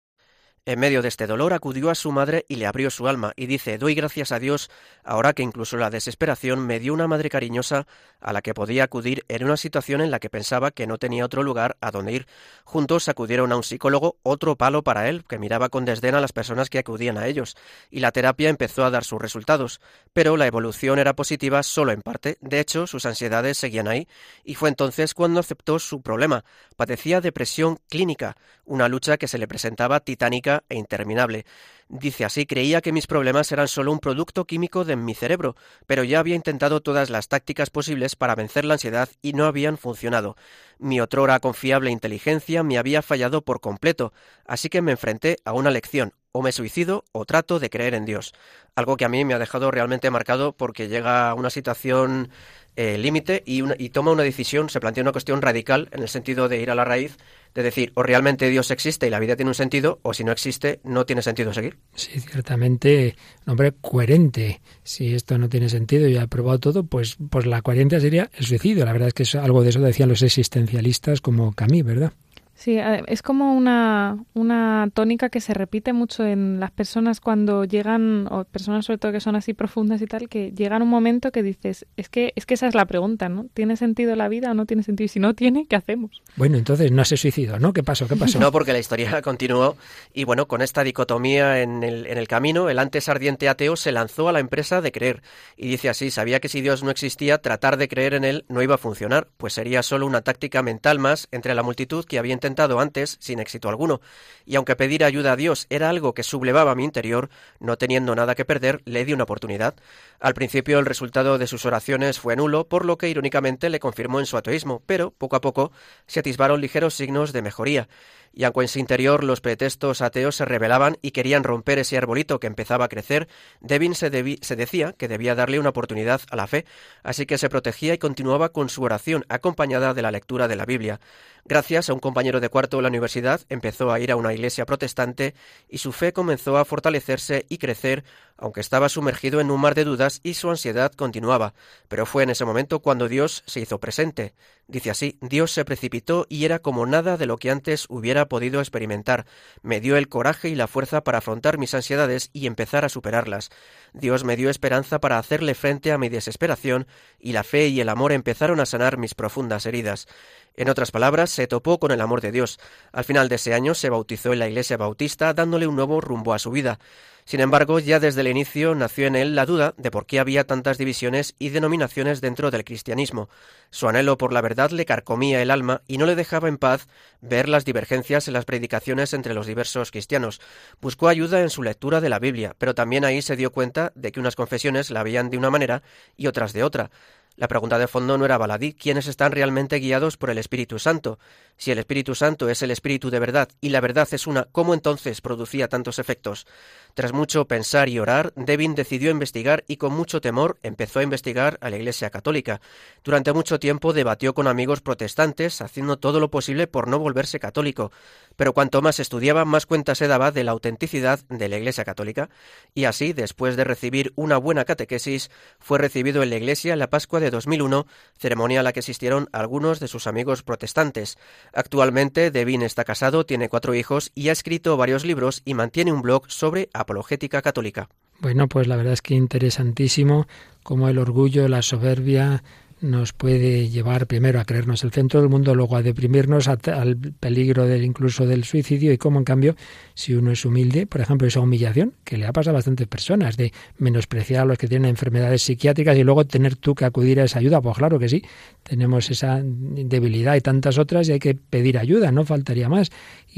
S3: En medio de este dolor acudió a su madre y le abrió su alma, y dice Doy gracias a Dios, ahora que incluso la desesperación me dio una madre cariñosa a la que podía acudir en una situación en la que pensaba que no tenía otro lugar a donde ir. Juntos acudieron a un psicólogo, otro palo para él, que miraba con desdén a las personas que acudían a ellos, y la terapia empezó a dar sus resultados. Pero la evolución era positiva solo en parte, de hecho sus ansiedades seguían ahí, y fue entonces cuando aceptó su problema. Padecía depresión clínica, una lucha que se le presentaba titánica e interminable. Dice así, creía que mis problemas eran solo un producto químico de mi cerebro, pero ya había intentado todas las tácticas posibles para vencer la ansiedad y no habían funcionado. Mi otrora confiable inteligencia me había fallado por completo, así que me enfrenté a una lección, o me suicido o trato de creer en Dios. Algo que a mí me ha dejado realmente marcado porque llega a una situación eh, límite y, toma una decisión, se plantea una cuestión radical en el sentido de ir a la raíz, de decir, o realmente Dios existe y la vida tiene un sentido, o si no existe, no tiene sentido seguir.
S1: Sí, ciertamente, un hombre coherente. Si esto no tiene sentido y ha probado todo, pues, pues la coherencia sería el suicidio. La verdad es que es algo de eso decían los existencialistas como Camus, ¿verdad?
S4: Sí, es como una, una tónica que se repite mucho en las personas cuando llegan, o personas sobre todo que son así profundas y tal, que llegan un momento que dices, es que, es que esa es la pregunta, ¿no? ¿Tiene sentido la vida o no tiene sentido? Y si no tiene, ¿qué hacemos?
S1: Bueno, entonces no se suicidó, ¿no? ¿Qué pasó? ¿Qué pasó?
S3: No, porque la historia continuó y bueno, con esta dicotomía en el, en el camino, el antes ardiente ateo se lanzó a la empresa de creer y dice así, sabía que si Dios no existía, tratar de creer en él no iba a funcionar, pues sería solo una táctica mental más entre la multitud que había antes sin éxito alguno, y aunque pedir ayuda a Dios era algo que sublevaba mi interior, no teniendo nada que perder, le di una oportunidad. Al principio el resultado de sus oraciones fue nulo, por lo que irónicamente le confirmó en su ateísmo, pero poco a poco se atisbaron ligeros signos de mejoría y aunque en su interior los pretextos ateos se revelaban y querían romper ese arbolito que empezaba a crecer, Devin se, se, decía que debía darle una oportunidad a la fe, así que se protegía y continuaba con su oración acompañada de la lectura de la Biblia. Gracias a un compañero de cuarto de la universidad, empezó a ir a una iglesia protestante y su fe comenzó a fortalecerse y crecer, aunque estaba sumergido en un mar de dudas y su ansiedad continuaba. Pero fue en ese momento cuando Dios se hizo presente. Dice así, Dios se precipitó y era como nada de lo que antes hubiera podido experimentar. Me dio el coraje y la fuerza para afrontar mis ansiedades y empezar a superarlas. Dios me dio esperanza para hacerle frente a mi desesperación y la fe y el amor empezaron a sanar mis profundas heridas. En otras palabras, se topó con el amor de Dios. Al final de ese año se bautizó en la iglesia bautista, dándole un nuevo rumbo a su vida. Sin embargo, ya desde el inicio nació en él la duda de por qué había tantas divisiones y denominaciones dentro del cristianismo. Su anhelo por la verdad le carcomía el alma y no le dejaba en paz ver las divergencias en las predicaciones entre los diversos cristianos. Buscó ayuda en su lectura de la Biblia, pero también ahí se dio cuenta de que unas confesiones la veían de una manera y otras de otra. La pregunta de fondo no era baladí, ¿quiénes están realmente guiados por el Espíritu Santo? Si el Espíritu Santo es el Espíritu de verdad y la verdad es una, ¿cómo entonces producía tantos efectos? Tras mucho pensar y orar, Devin decidió investigar y con mucho temor empezó a investigar a la Iglesia Católica. Durante mucho tiempo debatió con amigos protestantes, haciendo todo lo posible por no volverse católico. Pero cuanto más estudiaba, más cuenta se daba de la autenticidad de la Iglesia Católica. Y así, después de recibir una buena catequesis, fue recibido en la Iglesia la Pascua de 2001, ceremonia a la que asistieron algunos de sus amigos protestantes. Actualmente, Devin está casado, tiene cuatro hijos y ha escrito varios libros y mantiene un blog sobre apologética católica.
S1: Bueno, pues la verdad es que interesantísimo cómo el orgullo, la soberbia, nos puede llevar primero a creernos el centro del mundo, luego a deprimirnos al peligro del incluso del suicidio y cómo en cambio si uno es humilde, por ejemplo, esa humillación que le ha pasado a bastantes personas de menospreciar a los que tienen enfermedades psiquiátricas y luego tener tú que acudir a esa ayuda, pues claro que sí, tenemos esa debilidad y tantas otras y hay que pedir ayuda, no faltaría más.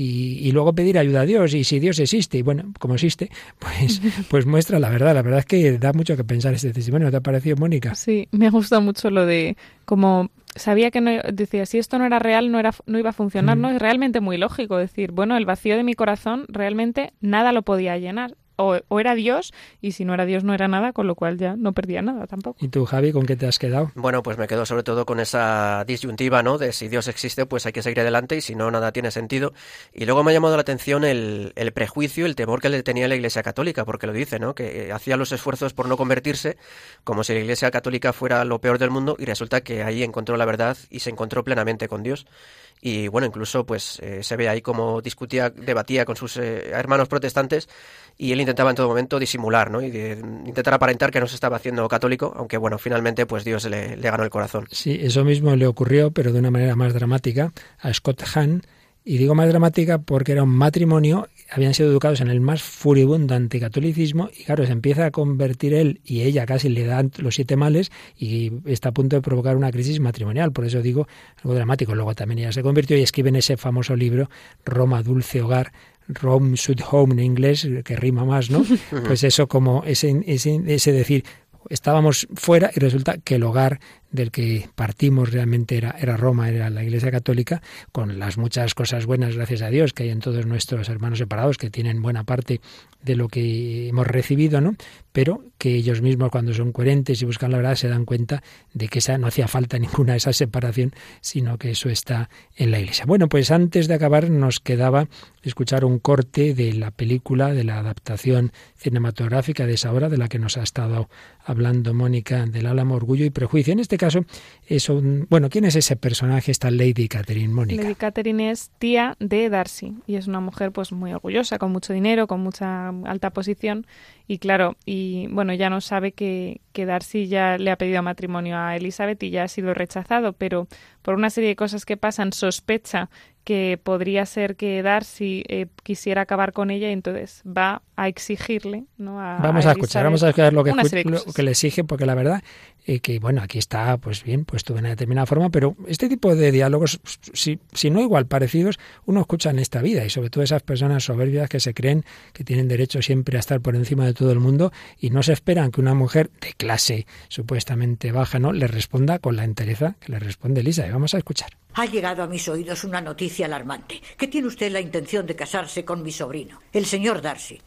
S1: Y, luego pedir ayuda a Dios y si Dios existe y bueno, como existe, pues pues muestra la verdad, la verdad es que da mucho que pensar este testimonio, ¿te ha parecido Mónica?
S4: Sí, me gusta mucho lo de como sabía que no, decía, si esto no era real, no, era, no iba a funcionar, ¿no? Es realmente muy lógico decir, bueno, el vacío de mi corazón realmente nada lo podía llenar o, era Dios y si no era Dios no era nada, con lo cual ya no perdía nada tampoco.
S1: ¿Y tú, Javi, con qué te has quedado?
S3: Bueno, pues me quedo sobre todo con esa disyuntiva, ¿no? De si Dios existe, pues hay que seguir adelante y si no, nada tiene sentido. Y luego me ha llamado la atención el, el prejuicio, el temor que le tenía la Iglesia Católica, porque lo dice, ¿no? Que hacía los esfuerzos por no convertirse, como si la Iglesia Católica fuera lo peor del mundo y resulta que ahí encontró la verdad y se encontró plenamente con Dios y bueno, incluso pues eh, se ve ahí como discutía, debatía con sus eh, hermanos protestantes y él intentaba en todo momento disimular, ¿no? Y intentar aparentar que no se estaba haciendo católico, aunque bueno, finalmente pues Dios le, le ganó el corazón.
S1: Sí, eso mismo le ocurrió, pero de una manera más dramática, a Scott Hahn, y digo más dramática porque era un matrimonio, habían sido educados en el más furibundo anticatolicismo y claro, se empieza a convertir él y ella casi le dan los siete males y está a punto de provocar una crisis matrimonial. Por eso digo algo dramático. Luego también ella se convirtió y escribe en ese famoso libro Roma, Dulce Hogar, Rome, Sweet Home en inglés, que rima más, ¿no? Pues eso como ese, ese, ese decir, estábamos fuera y resulta que el hogar del que partimos realmente era, era Roma, era la Iglesia Católica, con las muchas cosas buenas, gracias a Dios, que hay en todos nuestros hermanos separados, que tienen buena parte de lo que hemos recibido, ¿no? Pero que ellos mismos, cuando son coherentes y buscan la verdad, se dan cuenta de que esa, no hacía falta ninguna esa separación, sino que eso está en la Iglesia. Bueno, pues antes de acabar nos quedaba escuchar un corte de la película, de la adaptación cinematográfica de esa obra, de la que nos ha estado hablando Mónica del Álamo, Orgullo y Prejuicio. En este caso, es un, bueno, ¿quién es ese personaje, esta Lady Catherine, Mónica?
S4: Lady Catherine es tía de Darcy y es una mujer pues muy orgullosa, con mucho dinero, con mucha alta posición y claro, y bueno, ya no sabe que, que Darcy ya le ha pedido matrimonio a Elizabeth y ya ha sido rechazado, pero por una serie de cosas que pasan sospecha que podría ser que Darcy eh, quisiera acabar con ella y entonces va a exigirle ¿no?
S1: vamos a, escuchar vamos a escuchar lo que, lo que le exige porque la verdad eh, que bueno aquí está pues bien puesto de una determinada forma pero este tipo de diálogos si, si no igual parecidos uno escucha en esta vida y sobre todo esas personas soberbias que se creen que tienen derecho siempre a estar por encima de todo el mundo y no se esperan que una mujer de clase supuestamente baja no le responda con la entereza que le responde Elisa. Y vamos a escuchar.
S8: Ha llegado a mis oídos una noticia alarmante, que tiene usted la intención de casarse con mi sobrino, el señor Darcy.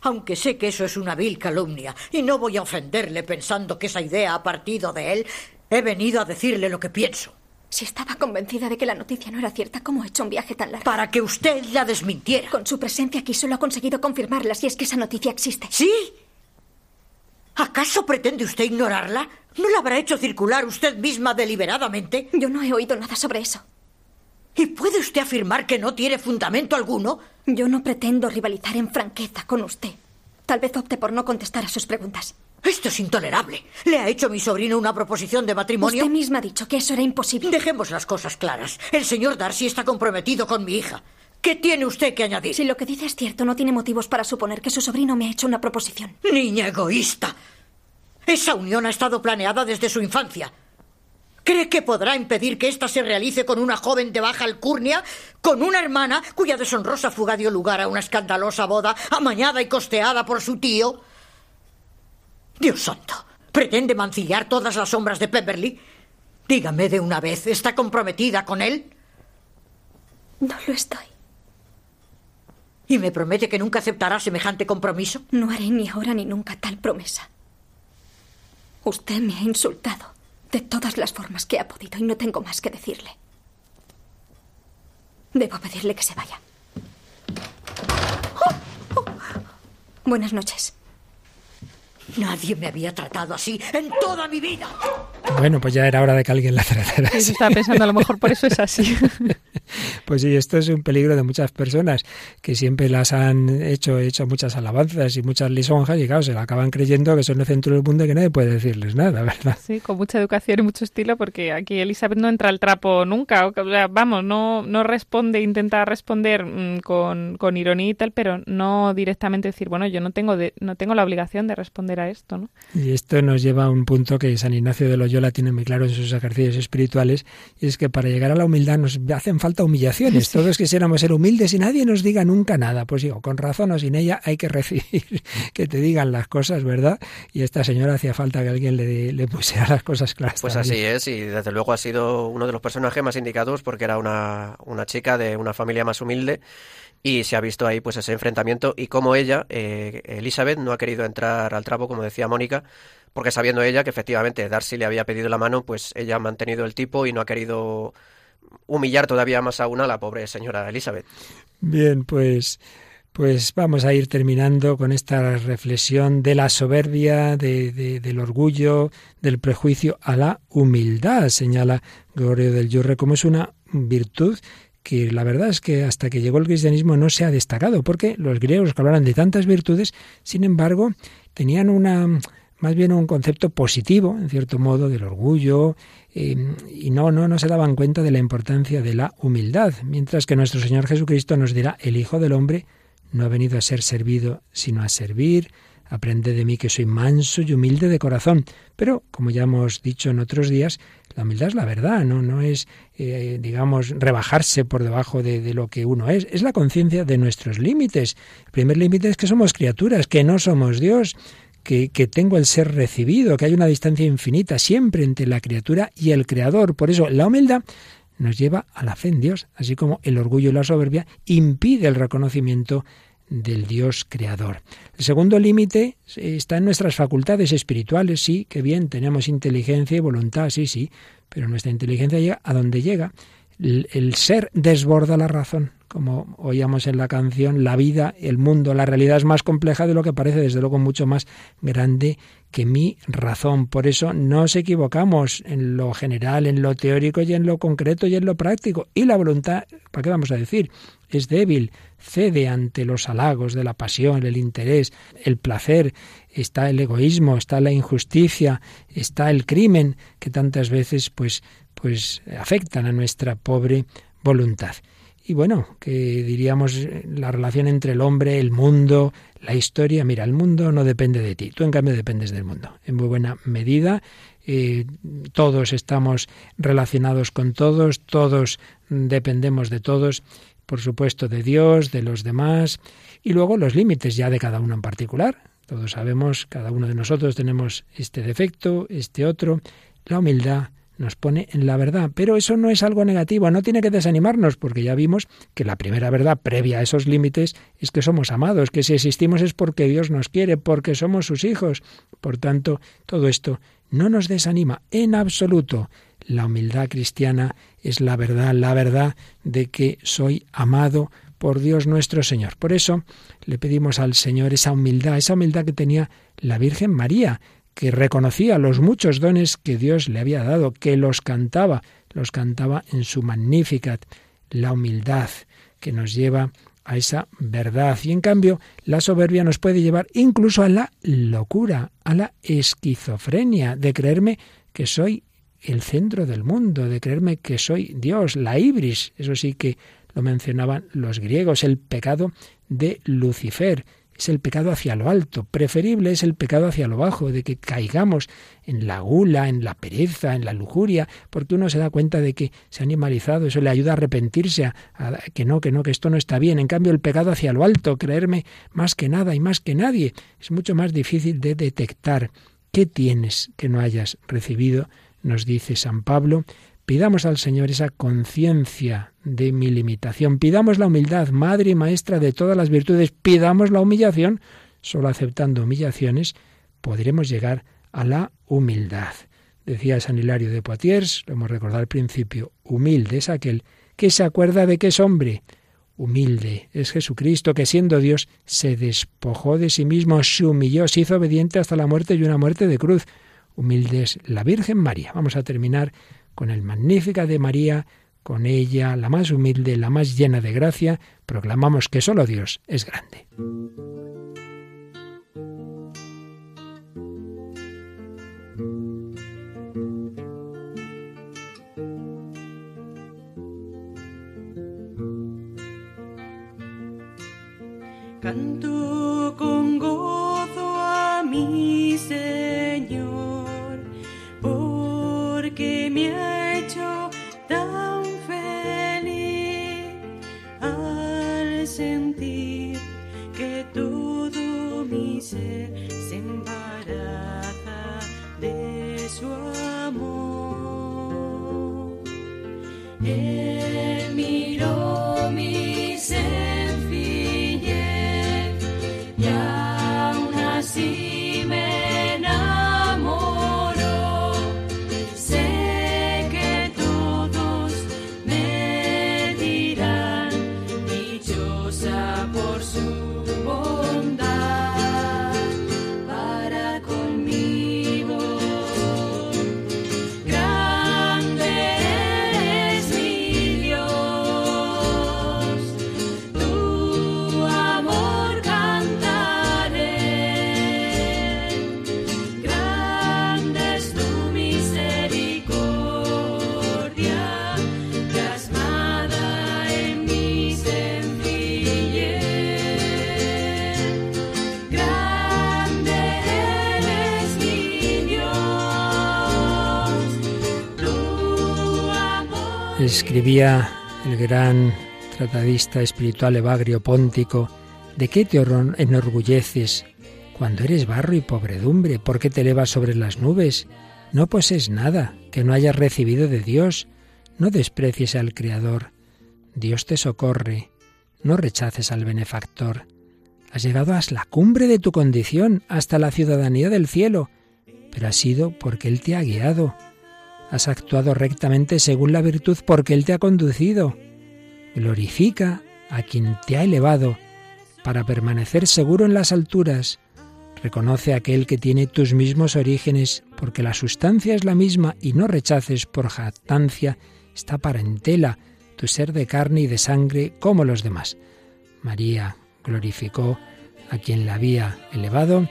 S8: Aunque sé que eso es una vil calumnia, y no voy a ofenderle pensando que esa idea ha partido de él, he venido a decirle lo que pienso.
S5: Si estaba convencida de que la noticia no era cierta, ¿cómo ha hecho un viaje tan largo?
S8: Para que usted la desmintiera.
S5: Con su presencia aquí solo ha conseguido confirmarla si es que esa noticia existe.
S8: ¿Sí? ¿Acaso pretende usted ignorarla? ¿No la habrá hecho circular usted misma deliberadamente?
S5: Yo no he oído nada sobre eso.
S8: ¿Y puede usted afirmar que no tiene fundamento alguno?
S5: Yo no pretendo rivalizar en franqueza con usted. Tal vez opte por no contestar a sus preguntas.
S8: Esto es intolerable. ¿Le ha hecho mi sobrino una proposición de matrimonio?
S5: Usted misma ha dicho que eso era imposible.
S8: Dejemos las cosas claras. El señor Darcy está comprometido con mi hija. ¿Qué tiene usted que añadir?
S5: Si lo que dice es cierto, no tiene motivos para suponer que su sobrino me ha hecho una proposición.
S8: Niña egoísta. Esa unión ha estado planeada desde su infancia. ¿Cree que podrá impedir que ésta se realice con una joven de baja alcurnia? ¿Con una hermana cuya deshonrosa fuga dio lugar a una escandalosa boda amañada y costeada por su tío? Dios santo, ¿Pretende mancillar todas las sombras de Pemberley? Dígame de una vez, ¿está comprometida con él?
S5: No lo estoy.
S8: ¿Y me promete que nunca aceptará semejante compromiso?
S5: No haré ni ahora ni nunca tal promesa. Usted me ha insultado de todas las formas que ha podido y no tengo más que decirle. Debo pedirle que se vaya. Oh, oh. Buenas noches.
S8: Nadie me había tratado así en toda mi vida.
S1: Bueno, pues ya era hora de que alguien la tratara
S4: así. estaba pensando, a lo mejor por eso es así.
S1: Pues sí, esto es un peligro de muchas personas que siempre las han hecho, hecho muchas alabanzas y muchas lisonjas y claro, se la acaban creyendo que son el centro del mundo y que nadie puede decirles nada, ¿verdad?
S4: Sí, con mucha educación y mucho estilo porque aquí Elizabeth no entra al trapo nunca. O sea, vamos, no, no responde, intenta responder mm, con, con ironía y tal, pero no directamente decir, bueno, yo no tengo, de, no tengo la obligación de responder a esto, ¿no?
S1: Y esto nos lleva a un punto que San Ignacio de Loyola tiene muy claro en sus ejercicios espirituales y es que para llegar a la humildad nos hacen falta humillaciones. Todos quisiéramos ser humildes y nadie nos diga nunca nada. Pues digo, con razón o sin ella hay que recibir que te digan las cosas, ¿verdad? Y esta señora hacía falta que alguien le, le pusiera las cosas claras.
S3: Pues así es, y desde luego ha sido uno de los personajes más indicados porque era una, una chica de una familia más humilde y se ha visto ahí pues ese enfrentamiento y como ella, eh, Elizabeth, no ha querido entrar al trapo, como decía Mónica, porque sabiendo ella que efectivamente Darcy le había pedido la mano, pues ella ha mantenido el tipo y no ha querido humillar todavía más aún a la pobre señora Elizabeth.
S1: Bien, pues pues vamos a ir terminando con esta reflexión de la soberbia, de, del orgullo, del prejuicio a la humildad, señala Gregorio del Yurre, como es una virtud que la verdad es que hasta que llegó el cristianismo no se ha destacado, porque los griegos que hablaban de tantas virtudes, sin embargo, tenían una más bien un concepto positivo, en cierto modo, del orgullo, eh, y no, no, no se daban cuenta de la importancia de la humildad, mientras que nuestro Señor Jesucristo nos dirá, el Hijo del Hombre no ha venido a ser servido, sino a servir, aprende de mí que soy manso y humilde de corazón. Pero, como ya hemos dicho en otros días, la humildad es la verdad, no, no es, eh, digamos, rebajarse por debajo de, de, lo que uno es, es la conciencia de nuestros límites. El primer límite es que somos criaturas, que no somos Dios, que, tengo el ser recibido, que hay una distancia infinita siempre entre la criatura y el Creador. Por eso la humildad nos lleva a la fe en Dios, así como el orgullo y la soberbia impide el reconocimiento del Dios creador. El segundo límite está en nuestras facultades espirituales, sí, que bien, tenemos inteligencia y voluntad, sí, sí, pero nuestra inteligencia llega a donde llega. el ser desborda la razón como oíamos en la canción, la vida, el mundo, la realidad es más compleja de lo que parece, desde luego mucho más grande que mi razón. Por eso no nos equivocamos en lo general, en lo teórico y en lo concreto y en lo práctico. Y la voluntad, ¿para qué vamos a decir? Es débil, cede ante los halagos de la pasión, el interés, el placer, está el egoísmo, está la injusticia, está el crimen que tantas veces pues pues afectan a nuestra pobre voluntad. Y bueno, que diríamos eh, la relación entre el hombre, el mundo, la historia. Mira, el mundo no depende de ti, tú en cambio dependes del mundo. En muy buena medida, eh, todos estamos relacionados con todos, todos dependemos de todos, por supuesto de Dios, de los demás, y luego los límites ya de cada uno en particular. Todos sabemos, cada uno de nosotros tenemos este defecto, este otro. La humildad nos pone en la verdad. Pero eso no es algo negativo, no tiene que desanimarnos, porque ya vimos que la primera verdad previa a esos límites es que somos amados, que si existimos es porque Dios nos quiere, porque somos sus hijos. Por tanto, todo esto no nos desanima en absoluto. La humildad cristiana es la verdad, la verdad de que soy amado por Dios nuestro Señor. Por eso le pedimos al Señor esa humildad, esa humildad que tenía la Virgen María, que reconocía los muchos dones que Dios le había dado, que los cantaba, los cantaba en su Magnificat, la humildad que nos lleva a esa verdad. Y en cambio, la soberbia nos puede llevar incluso a la locura, a la esquizofrenia, de creerme que soy el centro del mundo, de creerme que soy Dios, la ibris, eso sí que lo mencionaban los griegos, el pecado de Lucifer, es el pecado hacia lo alto, preferible es el pecado hacia lo bajo, de que caigamos en la gula, en la pereza, en la lujuria, porque uno se da cuenta de que se ha animalizado, eso le ayuda a arrepentirse, a, que no, que no, que esto no está bien. En cambio, el pecado hacia lo alto, creerme más que nada y más que nadie, es mucho más difícil de detectar. ¿Qué tienes que no hayas recibido? Nos dice San Pablo. Pidamos al Señor esa conciencia de mi limitación. Pidamos la humildad, madre y maestra de todas las virtudes. Pidamos la humillación. Solo aceptando humillaciones podremos llegar a la humildad. Decía San Hilario de Poitiers, lo hemos recordado al principio, humilde es aquel que se acuerda de que es hombre. Humilde es Jesucristo que siendo Dios se despojó de sí mismo, se humilló, se hizo obediente hasta la muerte y una muerte de cruz. Humilde es la Virgen María. Vamos a terminar con el Magnífica de María, con ella, la más humilde, la más llena de gracia, proclamamos que solo Dios es grande.
S9: Canto con gozo a mi Señor, porque me ha hecho tan feliz al sentir que todo mi ser se embaraza de su amor.
S1: Escribía el gran tratadista espiritual Evagrio Póntico, ¿de qué te enorgulleces cuando eres barro y pobredumbre? ¿Por qué te elevas sobre las nubes? No posees nada que no hayas recibido de Dios. No desprecies al Creador. Dios te socorre. No rechaces al benefactor. Has llegado hasta la cumbre de tu condición, hasta la ciudadanía del cielo, pero ha sido porque Él te ha guiado. Has actuado rectamente según la virtud porque Él te ha conducido. Glorifica a quien te ha elevado para permanecer seguro en las alturas. Reconoce a aquel que tiene tus mismos orígenes, porque la sustancia es la misma y no rechaces por jactancia esta parentela, tu ser de carne y de sangre como los demás. María glorificó a quien la había elevado.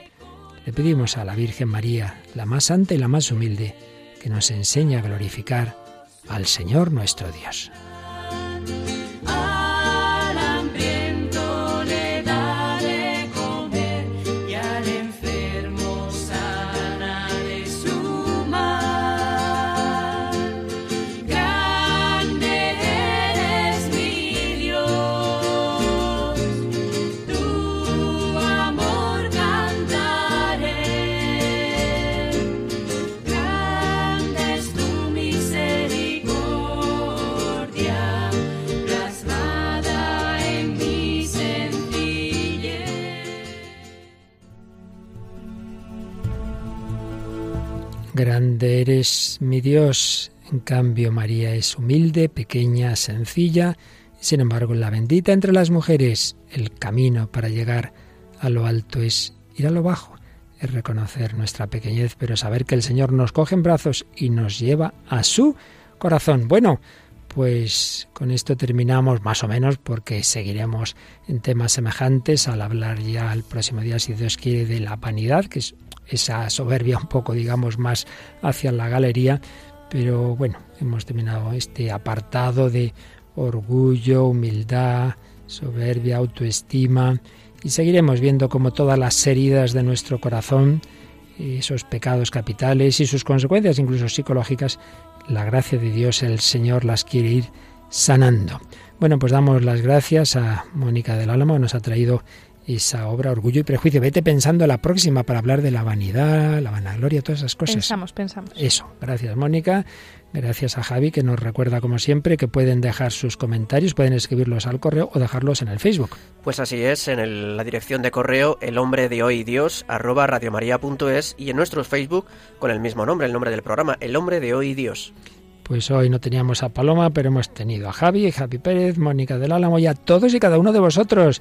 S1: Le pedimos a la Virgen María, la más santa y la más humilde, que nos enseñe a glorificar al Señor nuestro Dios.
S9: Grande eres mi Dios. En
S1: cambio, María es humilde, pequeña, sencilla, sin embargo, la bendita entre las mujeres. El camino para llegar a lo alto es ir a lo bajo, es reconocer nuestra pequeñez, pero saber que el Señor nos coge en brazos y nos lleva a su corazón. Bueno, pues con esto terminamos más o menos porque seguiremos en temas semejantes al hablar ya el próximo día, si Dios quiere, de la vanidad, que es esa soberbia un poco, digamos, más hacia la galería. Pero bueno, hemos terminado este apartado de orgullo, humildad, soberbia, autoestima y seguiremos viendo como todas las heridas de nuestro corazón, esos pecados capitales y sus consecuencias, incluso psicológicas, la gracia de Dios, el Señor las quiere ir sanando. Bueno, pues damos las gracias a Mónica del Álamo, nos ha traído esa obra Orgullo y Prejuicio. Vete pensando la próxima para hablar de la vanidad, la vanagloria, todas esas cosas.
S4: Pensamos, pensamos.
S1: Eso, gracias Mónica, gracias a Javi que nos recuerda como siempre que pueden dejar sus comentarios, pueden escribirlos al correo o dejarlos en el Facebook.
S3: Pues así es, en el- la dirección de correo el hombre de hoy Dios arroba radiomaria.es y en nuestro Facebook con el mismo nombre, el nombre del programa, el hombre de hoy Dios.
S1: Pues hoy no teníamos a Paloma, pero hemos tenido a Javi, Javi Pérez, Mónica del Álamo y a todos y cada uno de vosotros,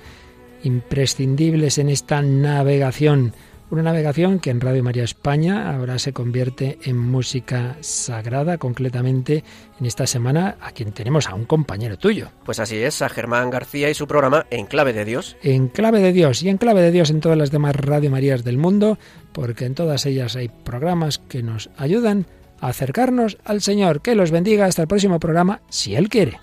S1: imprescindibles en esta navegación. Una navegación que en Radio María España ahora se convierte en música sagrada, concretamente en esta semana a quien tenemos a un compañero tuyo.
S3: Pues así es, a Germán García y su programa En Clave de Dios.
S1: En clave de Dios y en clave de Dios en todas las demás Radio Marías del mundo, porque en todas ellas hay programas que nos ayudan a acercarnos al Señor. Que los bendiga hasta el próximo programa, si Él quiere.